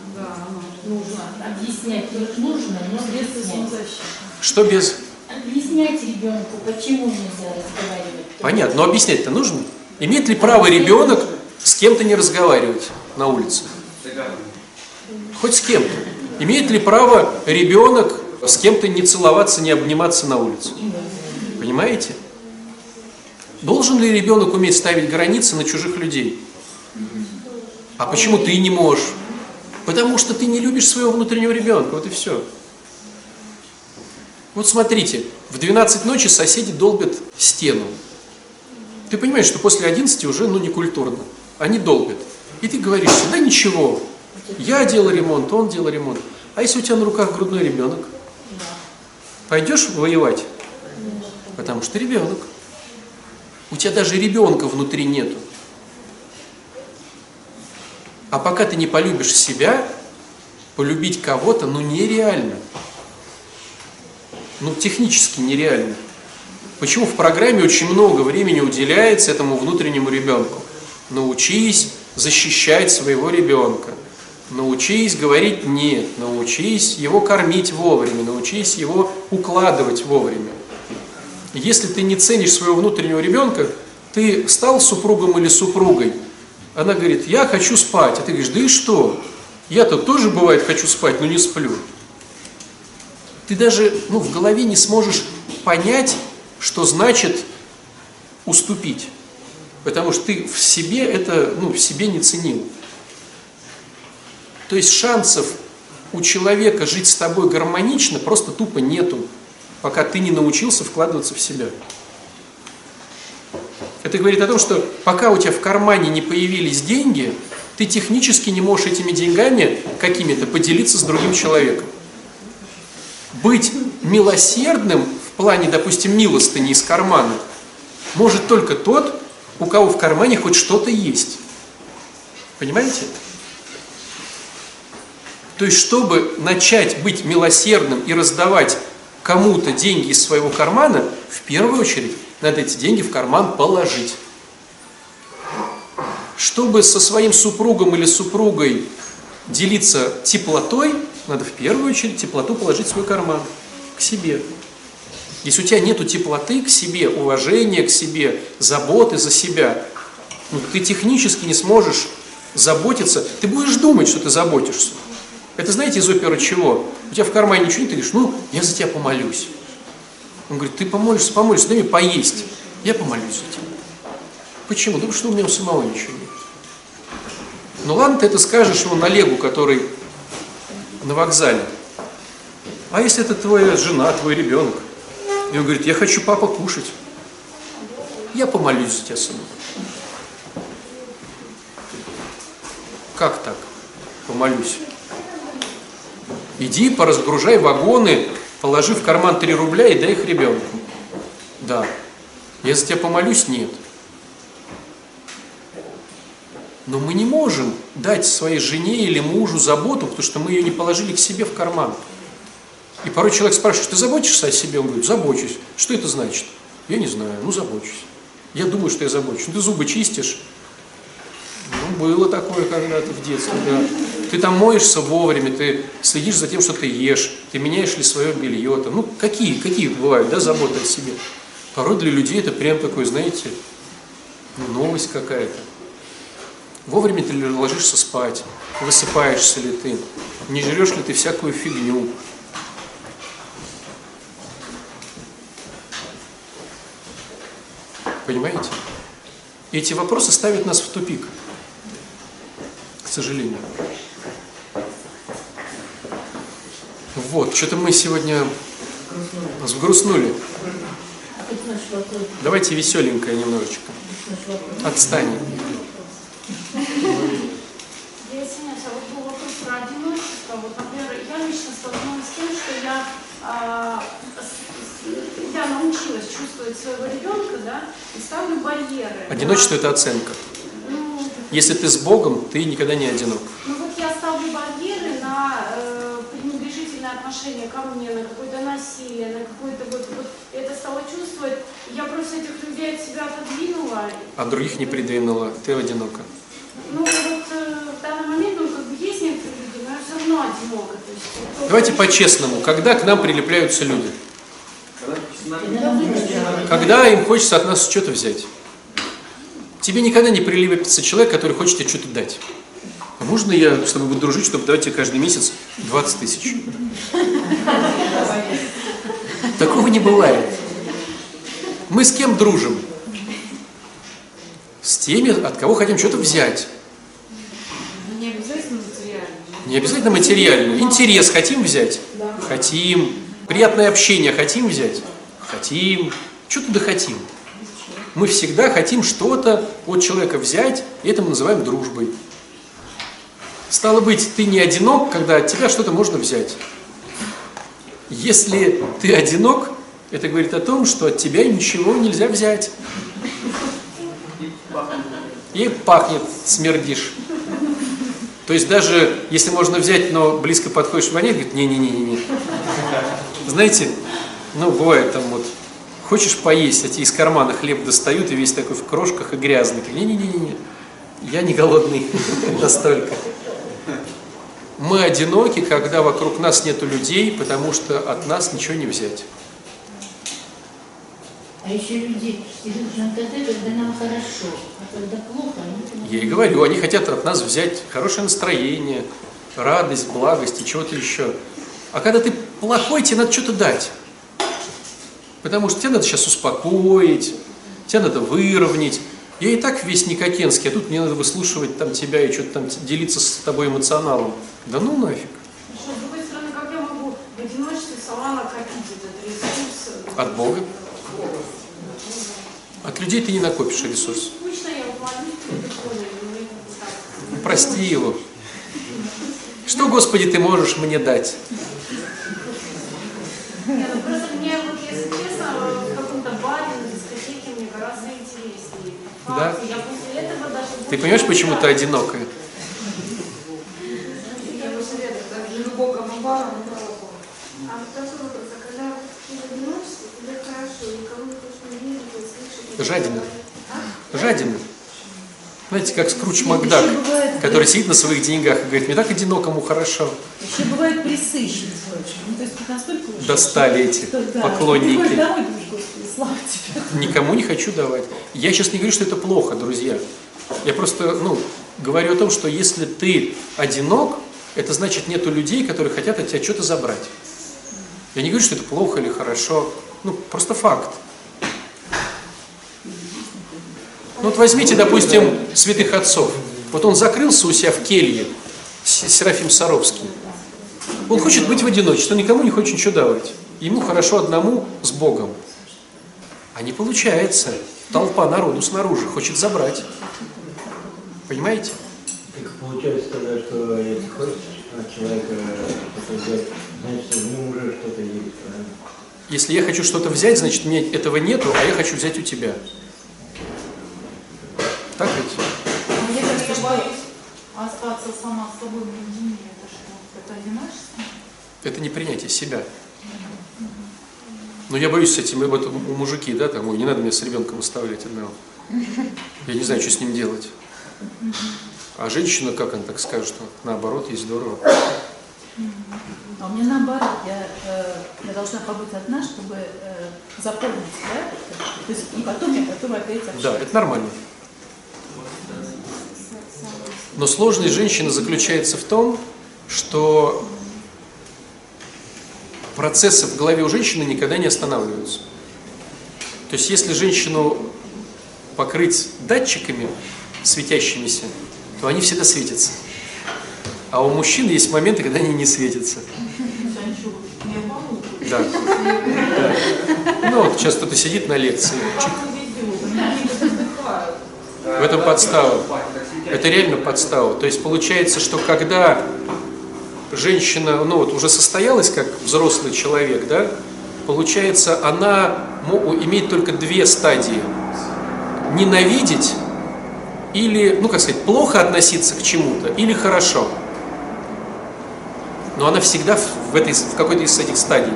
объяснять, нужно, но объяснять. Что без... Объяснять ребенку, почему нельзя разговаривать. Понятно, но объяснять-то нужно? Имеет ли право ребенок с кем-то не разговаривать на улице? Хоть с кем-то. Имеет ли право ребенок с кем-то не целоваться, не обниматься на улице? Понимаете? Должен ли ребенок уметь ставить границы на чужих людей? А почему ты не можешь? Потому что ты не любишь своего внутреннего ребенка, вот и все. Вот смотрите, в 12 ночи соседи долбят стену. Ты понимаешь, что после 11 уже ну, не культурно. Они долбят. И ты говоришь, да ничего, я делал ремонт, он делал ремонт. А если у тебя на руках грудной ребенок? Пойдешь воевать? Потому что ребенок. У тебя даже ребенка внутри нету. А пока ты не полюбишь себя, полюбить кого-то, ну нереально. Ну технически нереально. Почему в программе очень много времени уделяется этому внутреннему ребенку? Научись защищать своего ребенка. Научись говорить «нет», научись его кормить вовремя, научись его укладывать вовремя. Если ты не ценишь своего внутреннего ребенка, ты стал супругом или супругой, она говорит, я хочу спать, а ты говоришь, да и что? Я-то тоже бывает хочу спать, но не сплю. Ты даже ну, в голове не сможешь понять, что значит уступить. Потому что ты в себе это, ну, в себе не ценил. То есть шансов у человека жить с тобой гармонично просто тупо нету, пока ты не научился вкладываться в себя. Это говорит о том, что пока у тебя в кармане не появились деньги, ты технически не можешь этими деньгами какими-то поделиться с другим человеком. Быть милосердным в плане, допустим, милостыни из кармана может только тот, у кого в кармане хоть что-то есть. Понимаете? То есть, чтобы начать быть милосердным и раздавать кому-то деньги из своего кармана, в первую очередь надо эти деньги в карман положить. Чтобы со своим супругом или супругой делиться теплотой, надо в первую очередь теплоту положить в свой карман, к себе. Если у тебя нету теплоты к себе, уважения к себе, заботы за себя, ну, ты технически не сможешь заботиться, ты будешь думать, что ты заботишься. Это знаете из оперы чего? У тебя в кармане ничего нет, ты говоришь, ну, я за тебя помолюсь. Он говорит, ты помолишься, помолишься, дай мне поесть. Я помолюсь за тебя. Почему? Да потому что у меня у самого ничего нет. Ну ладно, ты это скажешь ему Олегу, который на вокзале. А если это твоя жена, твой ребенок? И он говорит, я хочу папа кушать. Я помолюсь за тебя, сынок. Как так? Помолюсь. Иди, поразгружай вагоны, положи в карман 3 рубля и дай их ребенку. Да. Я за тебя помолюсь? Нет. Но мы не можем дать своей жене или мужу заботу, потому что мы ее не положили к себе в карман. И порой человек спрашивает, ты заботишься о себе? Он говорит, забочусь. Что это значит? Я не знаю, ну забочусь. Я думаю, что я забочусь. Ну, ты зубы чистишь? Ну, было такое когда-то в детстве, да. Ты там моешься вовремя, ты следишь за тем, что ты ешь, ты меняешь ли свое белье. Там. Ну, какие, какие бывают, да, заботы о себе. Порой для людей это прям такой, знаете, новость какая-то. Вовремя ты ложишься спать, высыпаешься ли ты, не жрешь ли ты всякую фигню. Понимаете? Эти вопросы ставят нас в тупик, к сожалению. Вот, что-то мы сегодня сгрустнули. Давайте веселенькое немножечко. Отстань. Я лично столкнулась с тем, что я, а, я научилась чувствовать своего ребенка, да, и ставлю барьеры. Одиночество – это оценка. Ну, Если ты с Богом, ты никогда не одинок. ну вот я ставлю барьеры на э, пренебрежительное отношение ко мне, на какое-то насилие, на какое-то вот, вот это стало чувствовать. Я просто этих людей от себя отодвинула. А других не придвинула, ты одинока. Ну вот э, в данный момент, ну как бы есть некоторые люди, но я все равно одинока. То есть, Давайте по-честному, когда к нам прилепляются люди? Когда им хочется от нас что-то взять. Тебе никогда не прилепится человек, который хочет тебе что-то дать. А можно я с тобой буду дружить, чтобы давать тебе каждый месяц 20 тысяч? Такого не бывает. Мы с кем дружим? С теми, от кого хотим что-то взять. Не обязательно материально. Интерес хотим взять? Хотим. Приятное общение хотим взять? Хотим. Что туда хотим? Мы всегда хотим что-то от человека взять, и это мы называем дружбой. Стало быть, ты не одинок, когда от тебя что-то можно взять. Если ты одинок, это говорит о том, что от тебя ничего нельзя взять. И пахнет, смердишь. То есть даже если можно взять, но близко подходишь, воняет, говорит, не-не-не-не. Знаете, ну бывает там вот, хочешь поесть, а тебе из кармана хлеб достают и весь такой в крошках и грязный. Не-не-не-не, я не голодный настолько. Мы одиноки, когда вокруг нас нету людей, потому что от нас ничего не взять. А еще люди идут на КТ, когда нам хорошо, а когда плохо, они Я и говорю, они хотят от нас взять хорошее настроение, радость, благость и чего-то еще. А когда ты плохой, тебе надо что-то дать. Потому что тебе надо сейчас успокоить, тебе надо выровнять. Я и так весь никакенский, а тут мне надо выслушивать там тебя и что-то там делиться с тобой эмоционалом. Да ну нафиг. Что, с другой стороны, как я могу в одиночестве сама накопить этот ресурс? От Бога. От людей ты не накопишь ресурс. Прости его. Что, Господи, ты можешь мне дать? да? Ты понимаешь, почему ты одинокая? Жадина. Жадина. Знаете, как Скруч Макдак, бывает, который сидит на своих деньгах и говорит, мне так одинокому хорошо. Еще бывает присыщен. Ну, то есть настолько Достали эти поклонники. Домой, слава тебе. Никому не хочу давать. Я сейчас не говорю, что это плохо, друзья. Я просто, ну, говорю о том, что если ты одинок, это значит нету людей, которые хотят от тебя что-то забрать. Я не говорю, что это плохо или хорошо. Ну, просто факт. Ну вот возьмите, допустим, святых отцов. Вот он закрылся у себя в келье, Серафим Саровский. Он хочет быть в одиночестве, он никому не хочет ничего давать. Ему хорошо одному с Богом. А не получается. Толпа народу снаружи хочет забрать. Понимаете? Так получается тогда, что если хочешь от человека что-то взять, значит, в нем уже что-то есть, правильно? Если я хочу что-то взять, значит, мне этого нету, а я хочу взять у тебя. Так ведь? Мне Я кажется, что боюсь остаться сама с собой наедине. Это что? Это одиночество? Это не принятие себя. Но я боюсь с этим, вот у мужики, да, там, ой, не надо меня с ребенком оставлять одного. Я не знаю, что с ним делать. А женщина, как она так скажет, что наоборот, ей здорово. А у меня наоборот, я, э, я должна побыть одна, чтобы э, заполнить, да? То есть и потом я готова опять общаться. Да, это нормально. Но сложность женщины заключается в том, что процессы в голове у женщины никогда не останавливаются. То есть если женщину покрыть датчиками светящимися, то они всегда светятся. А у мужчин есть моменты, когда они не светятся. Да. Да. Ну вот сейчас кто-то сидит на лекции. Вздыхают. В этом подстава. Это реально подстава. То есть получается, что когда женщина, ну вот уже состоялась как взрослый человек, да, получается, она имеет только две стадии. Ненавидеть или, ну как сказать, плохо относиться к чему-то или хорошо. Но она всегда в этой, в какой-то из этих стадий.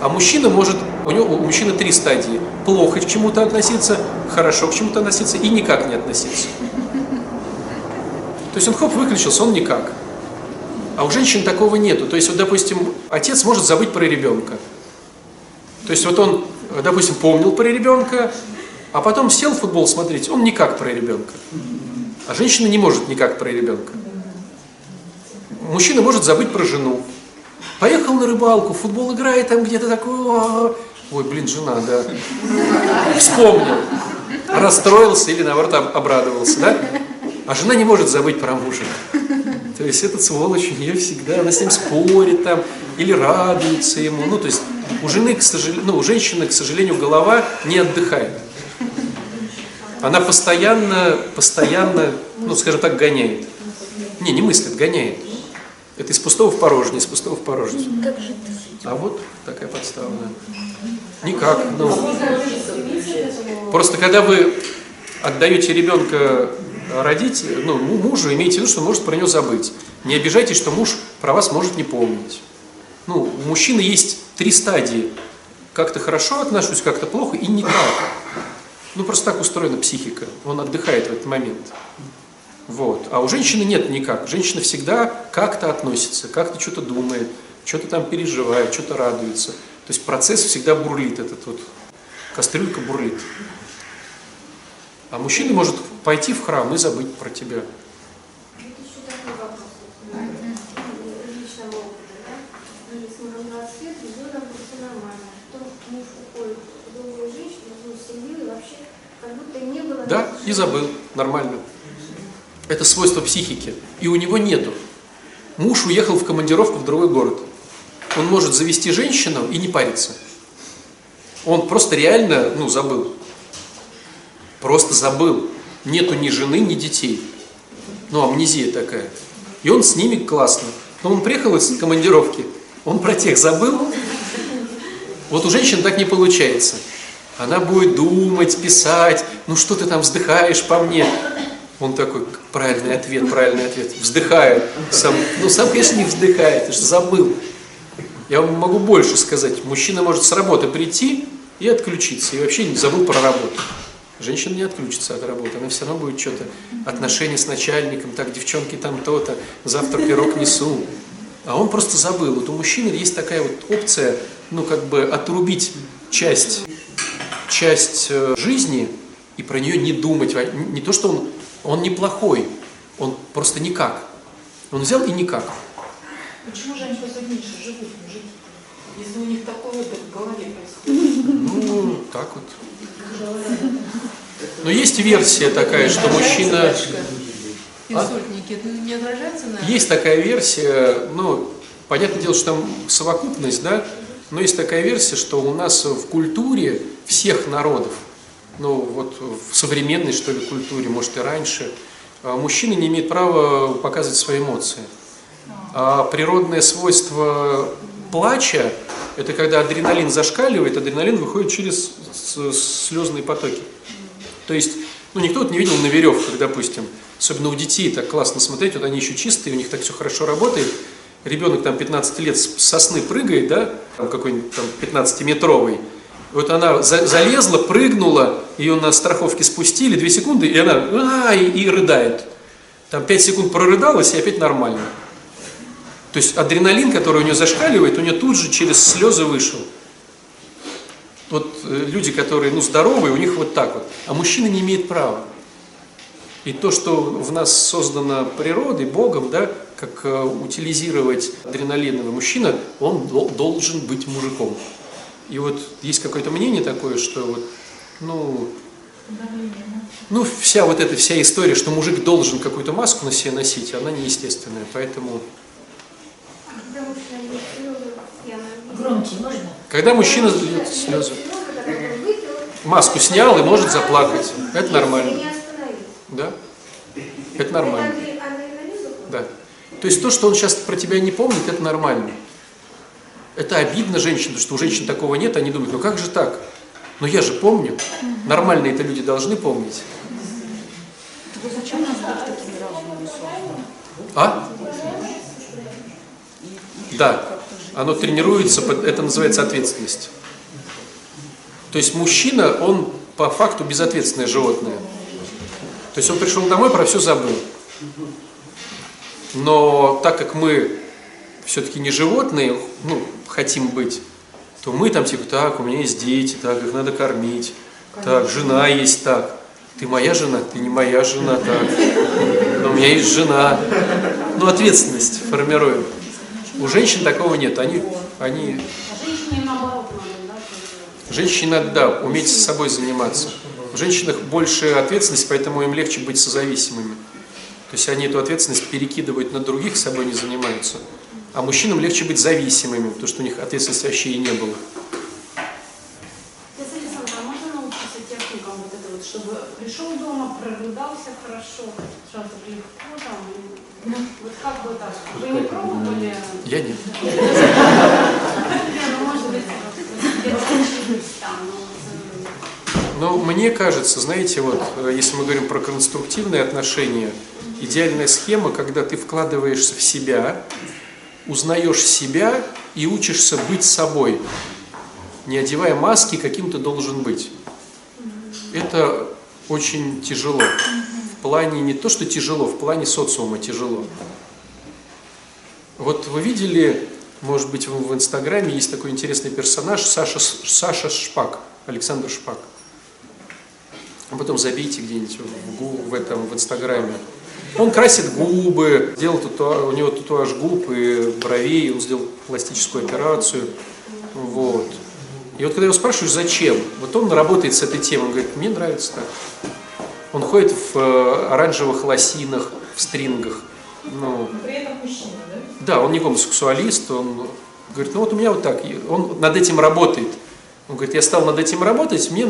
А мужчина может, у него у мужчины три стадии. Плохо к чему-то относиться, хорошо к чему-то относиться и никак не относиться. То есть он хоп, выключился, он никак. А у женщин такого нету. То есть, вот, допустим, отец может забыть про ребенка. То есть вот он, допустим, помнил про ребенка, а потом сел в футбол смотреть, он никак про ребенка. А женщина не может никак про ребенка. Мужчина может забыть про жену. Поехал на рыбалку, футбол играет там где-то такой, «А, ой, блин, жена, да. Вспомнил. Расстроился или наоборот об- обрадовался, да? А жена не может забыть про мужа. То есть этот сволочь у нее всегда, она с ним спорит там, или радуется ему. Ну, то есть у жены, к сожалению, ну, у женщины, к сожалению, голова не отдыхает. Она постоянно, постоянно, ну, скажем так, гоняет. Не, не мыслит, гоняет. Это из пустого в порожнее, из пустого в порожнее. А вот такая подстава, да. Никак. Ну, просто когда вы отдаете ребенка родить, ну, му- мужу, имейте в виду, что он может про него забыть. Не обижайтесь, что муж про вас может не помнить. Ну, у мужчины есть три стадии. Как-то хорошо отношусь, как-то плохо и никак. Ну, просто так устроена психика. Он отдыхает в этот момент. Вот. А у женщины нет никак. Женщина всегда как-то относится, как-то что-то думает, что-то там переживает, что-то радуется. То есть процесс всегда бурлит, этот вот кастрюлька бурлит. А мужчина может пойти в храм и забыть про тебя. Вот еще такой вопрос. вот, Личного опыта, да? Мы с мужем 20 лет, ребенок все нормально. Потом муж уходит в другую женщину, в другую семью, и вообще как будто и не было... Да, никаких и забыл. Нормально. Это свойство психики. И у него нету. Муж уехал в командировку в другой город. Он может завести женщину и не париться. Он просто реально, ну, забыл. Просто забыл. Нету ни жены, ни детей. Ну, амнезия такая. И он с ними классно. Но он приехал из командировки, он про тех забыл. Вот у женщин так не получается. Она будет думать, писать, ну что ты там вздыхаешь по мне? Он такой, правильный ответ, правильный ответ. Вздыхает. Сам, ну сам, конечно, не вздыхает, ты что забыл. Я вам могу больше сказать. Мужчина может с работы прийти и отключиться, и вообще не забыл про работу. Женщина не отключится от работы, она все равно будет что-то, отношения с начальником, так, девчонки там то-то, завтра пирог несу. А он просто забыл. Вот у мужчины есть такая вот опция, ну, как бы отрубить часть, часть э, жизни и про нее не думать. Не то, что он, он неплохой, он просто никак. Он взял и никак. Почему же они просто меньше живут, мужики? Если у них такое вот в голове происходит. Ну, так вот. Но есть версия такая, что мужчина... Инсультники, это не отражается на... Есть такая версия, ну, понятное дело, что там совокупность, да, но есть такая версия, что у нас в культуре всех народов, ну, вот в современной, что ли, культуре, может, и раньше, а, мужчина не имеет права показывать свои эмоции. А природное свойство плача – это когда адреналин зашкаливает, адреналин выходит через слезные потоки. То есть, ну, никто вот не видел на веревках, допустим, особенно у детей так классно смотреть, вот они еще чистые, у них так все хорошо работает, ребенок там 15 лет с сосны прыгает, да, там какой-нибудь там 15-метровый, вот она за- залезла, прыгнула, ее на страховке спустили, 2 секунды, и она а, и, и рыдает. Там 5 секунд прорыдалась, и опять нормально. То есть адреналин, который у нее зашкаливает, у нее тут же через слезы вышел. Вот э, люди, которые ну, здоровые, у них вот так вот. А мужчина не имеет права. И то, что в нас создано природой, Богом, да, как э, утилизировать адреналиновый мужчина, он дол- должен быть мужиком. И вот есть какое-то мнение такое, что вот, ну, ну, вся вот эта вся история, что мужик должен какую-то маску на себе носить, она неестественная. Поэтому, Когда мужчина льет слезы, я, наверное, Громче можно? когда мужчина льет слезы, маску снял и может заплакать. Это нормально. Да? Это нормально. Да. То есть то, что он сейчас про тебя не помнит, это нормально. Это обидно женщине, что у женщин такого нет, они думают, ну как же так? Но я же помню. Нормальные это люди должны помнить. А? Да. Оно тренируется, это называется ответственность. То есть мужчина, он по факту безответственное животное. То есть он пришел домой, про все забыл. Но так как мы все-таки не животные, ну, хотим быть, то мы там типа, так, у меня есть дети, так, их надо кормить, так, жена есть, так. Ты моя жена, ты не моя жена, так. Но у меня есть жена. Ну, ответственность формируем. У женщин такого нет. Они, они А наоборот да? Женщине надо, да, уметь с собой заниматься. В женщинах больше ответственность, поэтому им легче быть созависимыми. То есть они эту ответственность перекидывают на других, собой не занимаются. А мужчинам легче быть зависимыми, потому что у них ответственности вообще и не было. А чтобы пришел дома, прорыдался хорошо, сразу легко там, ну, вот как бы так, вы не пробовали? Я нет. Но мне кажется, знаете, вот э, если мы говорим про конструктивные отношения, идеальная схема, когда ты вкладываешься в себя, узнаешь себя и учишься быть собой, не одевая маски, каким ты должен быть. Это очень тяжело. Плане не то, что тяжело, в плане социума тяжело. Вот вы видели, может быть, в, Инстаграме есть такой интересный персонаж Саша, Саша Шпак, Александр Шпак. А потом забейте где-нибудь в, в этом в Инстаграме. Он красит губы, делал татуа- у него татуаж губ и бровей, он сделал пластическую операцию. Вот. И вот когда его спрашиваешь, зачем, вот он работает с этой темой, он говорит, мне нравится так. Он ходит в э, оранжевых лосинах, в стрингах. Ну, при этом мужчина, да? да, он не гомосексуалист, он говорит, ну вот у меня вот так, он над этим работает. Он говорит, я стал над этим работать, мне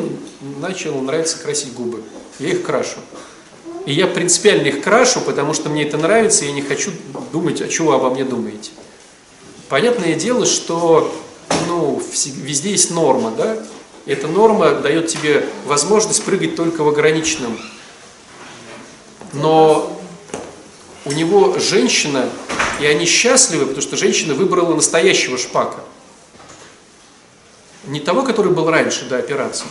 начало нравиться красить губы. Я их крашу. И я принципиально их крашу, потому что мне это нравится, и я не хочу думать, а что вы обо мне думаете. Понятное дело, что ну, везде есть норма, да? Эта норма дает тебе возможность прыгать только в ограниченном. Но у него женщина, и они счастливы, потому что женщина выбрала настоящего шпака. Не того, который был раньше до операции.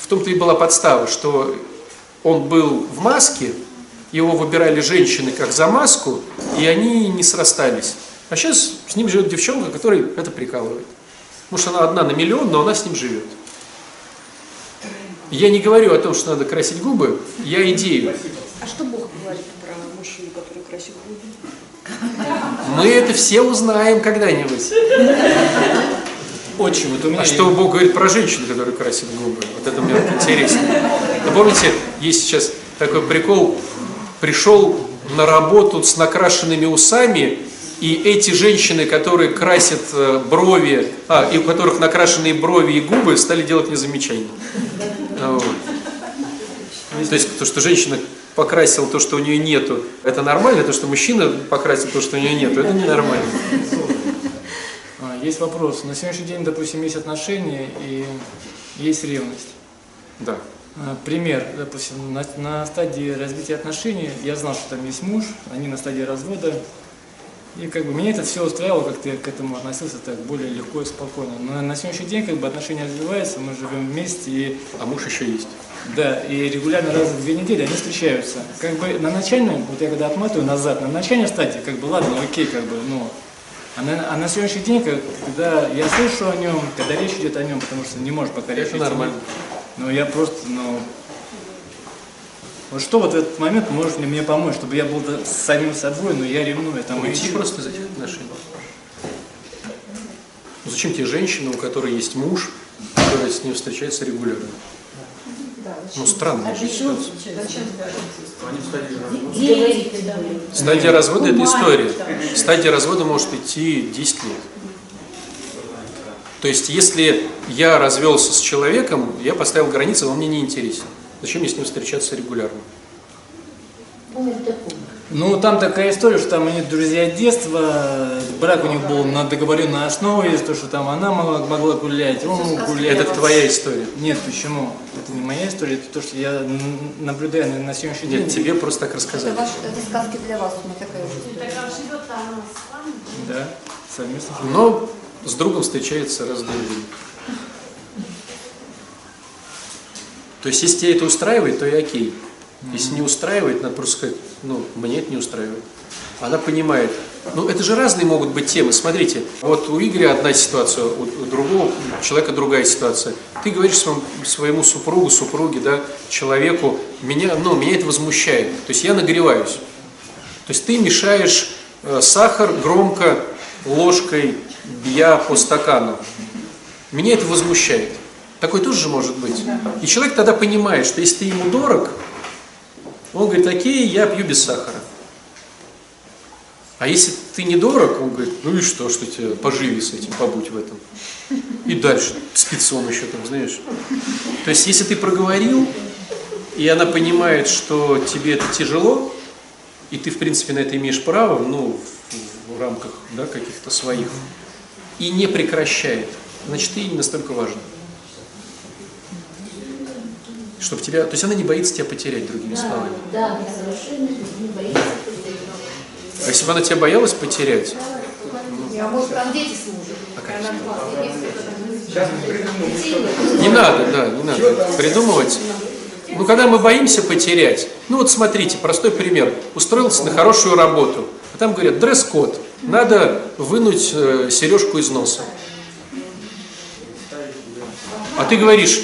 В том-то и была подстава, что он был в маске, его выбирали женщины как за маску, и они не срастались. А сейчас с ним живет девчонка, которая это прикалывает. Может, она одна на миллион, но она с ним живет. Я не говорю о том, что надо красить губы, я идею. А что Бог говорит про мужчину, который красит губы? Мы это все узнаем когда-нибудь. Очень, вот у меня А что Бог говорит про женщину, которая красит губы? Вот это мне вот интересно. Вы помните, есть сейчас такой прикол, пришел на работу с накрашенными усами, и эти женщины, которые красят э, брови, а, и у которых накрашенные брови и губы, стали делать мне замечания. А, вот. То есть то, что женщина покрасила то, что у нее нету, это нормально, то, что мужчина покрасил то, что у нее нету, это ненормально. А, Есть вопрос. На сегодняшний день, допустим, есть отношения и есть ревность. Да. А, Пример, допустим, на, на стадии развития отношений я знал, что там есть муж, они на стадии развода. И как бы меня это все устраивало, как-то я к этому относился так более легко и спокойно. Но на сегодняшний день как бы отношения развиваются, мы живем вместе, и А муж еще есть. да, и регулярно раз в две недели они встречаются. Как бы на начальной, вот я когда отматываю назад, на начальной стадии, как бы ладно, окей, как бы, ну, а на, а на сегодняшний день, как- когда я слышу о нем, когда речь идет о нем, потому что не можешь пока речь Это нормально. Но я просто, ну, вот что вот в этот момент может ли мне помочь, чтобы я был да- с самим собой, но я ревную, там Уйти просто из этих отношений. Ну, зачем тебе женщина, у которой есть муж, которая с ним встречается регулярно? Ну, странно. Да. Стадия развода – это история. Стадия развода может идти 10 лет. То есть, если я развелся с человеком, я поставил границы, он мне не интересен. Зачем мне с ним встречаться регулярно? Ну, там такая история, что там они друзья детства, брак у них был на договоренной основе, то, что там она могла, могла гулять, он мог гулять. Это твоя история. Нет, почему? Это не моя история, это то, что я наблюдаю на, на сегодняшний день. Нет, тебе просто так рассказали. Это, ваш, это сказки для вас, у меня такая же история. А? Да, совместно. Но с другом встречается раз в две недели. То есть, если тебя это устраивает, то и окей. Если не устраивает, надо просто сказать, ну, мне это не устраивает. Она понимает. Ну, это же разные могут быть темы. Смотрите, вот у Игоря одна ситуация, у, другого человека другая ситуация. Ты говоришь своему, своему супругу, супруге, да, человеку, меня, ну, меня это возмущает. То есть я нагреваюсь. То есть ты мешаешь э, сахар громко ложкой, бья по стакану. Меня это возмущает. Такое тоже же может быть. И человек тогда понимает, что если ты ему дорог, он говорит, окей, я пью без сахара. А если ты не дорог, он говорит, ну и что, что тебе, поживи с этим, побудь в этом. И дальше, он еще там, знаешь. То есть, если ты проговорил, и она понимает, что тебе это тяжело, и ты, в принципе, на это имеешь право, ну, в, в рамках да, каких-то своих, и не прекращает, значит, ты ей не настолько важен. Чтобы тебя, то есть она не боится тебя потерять, другими словами. Да, совершенно не боится потерять. А если бы она тебя боялась потерять, А может там дети с мужем? А. Сейчас не надо, да, не надо придумывать. Ну, когда мы боимся потерять, ну вот смотрите, простой пример. Устроился на хорошую работу, а там говорят, дресс-код, надо вынуть э, сережку из носа. А ты говоришь,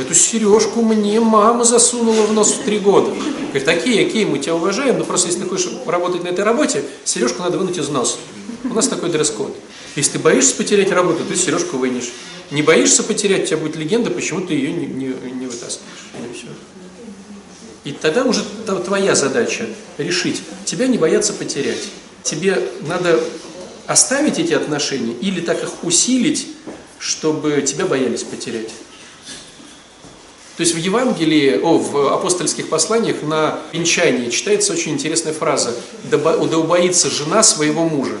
эту сережку мне мама засунула в нос в три года. Говорит, окей, окей, мы тебя уважаем, но просто если ты хочешь работать на этой работе, сережку надо вынуть из носа. У нас такой дресс-код. Если ты боишься потерять работу, ты сережку вынешь. Не боишься потерять, у тебя будет легенда, почему ты ее не, не, не вытаскиваешь. И все. И тогда уже твоя задача решить, тебя не бояться потерять. Тебе надо оставить эти отношения или так их усилить, чтобы тебя боялись потерять. То есть в Евангелии, о, в апостольских посланиях на венчании читается очень интересная фраза «Да бо- да убоится жена своего мужа».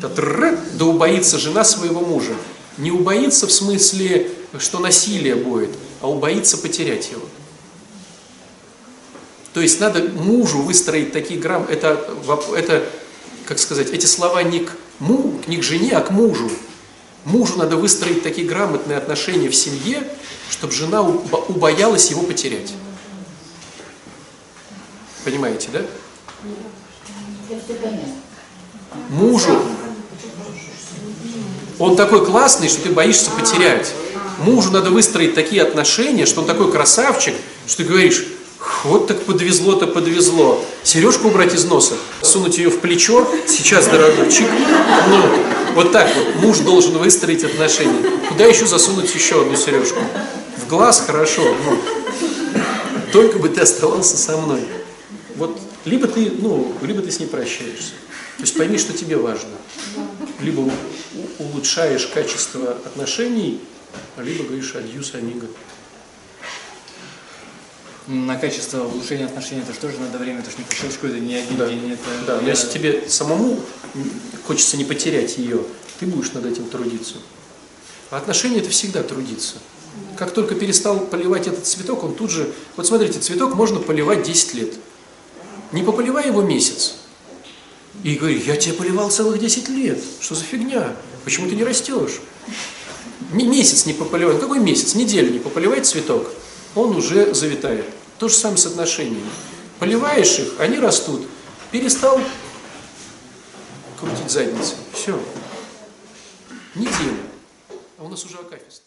Да убоится жена своего мужа. Не убоится в смысле, что насилие будет, а убоится потерять его. То есть надо мужу выстроить такие грамм, это, это, как сказать, эти слова не к, му, не к жене, а к мужу. Мужу надо выстроить такие грамотные отношения в семье, чтобы жена убо- убоялась его потерять. Понимаете, да? Мужу он такой классный, что ты боишься потерять. Мужу надо выстроить такие отношения, что он такой красавчик, что ты говоришь, вот так подвезло-то подвезло. Сережку убрать из носа, сунуть ее в плечо, сейчас, дорогой, чик. Ну, вот так вот муж должен выстроить отношения. Куда еще засунуть еще одну сережку? В глаз хорошо. ну. Только бы ты оставался со мной. Вот либо ты, ну, либо ты с ней прощаешься. То есть пойми, что тебе важно. Либо улучшаешь качество отношений, либо говоришь адьюс, амиго. На качество улучшения отношений это же тоже надо время, это же не по щелчку, это не один Да. день. Это Да, но я- если тебе самому хочется не потерять ее, ты будешь над этим трудиться. А отношения это всегда трудиться. Как только перестал поливать этот цветок, он тут же... Вот смотрите, цветок можно поливать 10 лет. Не пополивай его месяц. И говори, я тебя поливал целых 10 лет. Что за фигня? Почему ты не растешь? Месяц не пополивай. Какой месяц? Неделю не пополивай цветок. Он уже завитает. То же самое с отношениями. Поливаешь их, они растут. Перестал крутить задницей. Все. Неделю. А у нас уже акафист.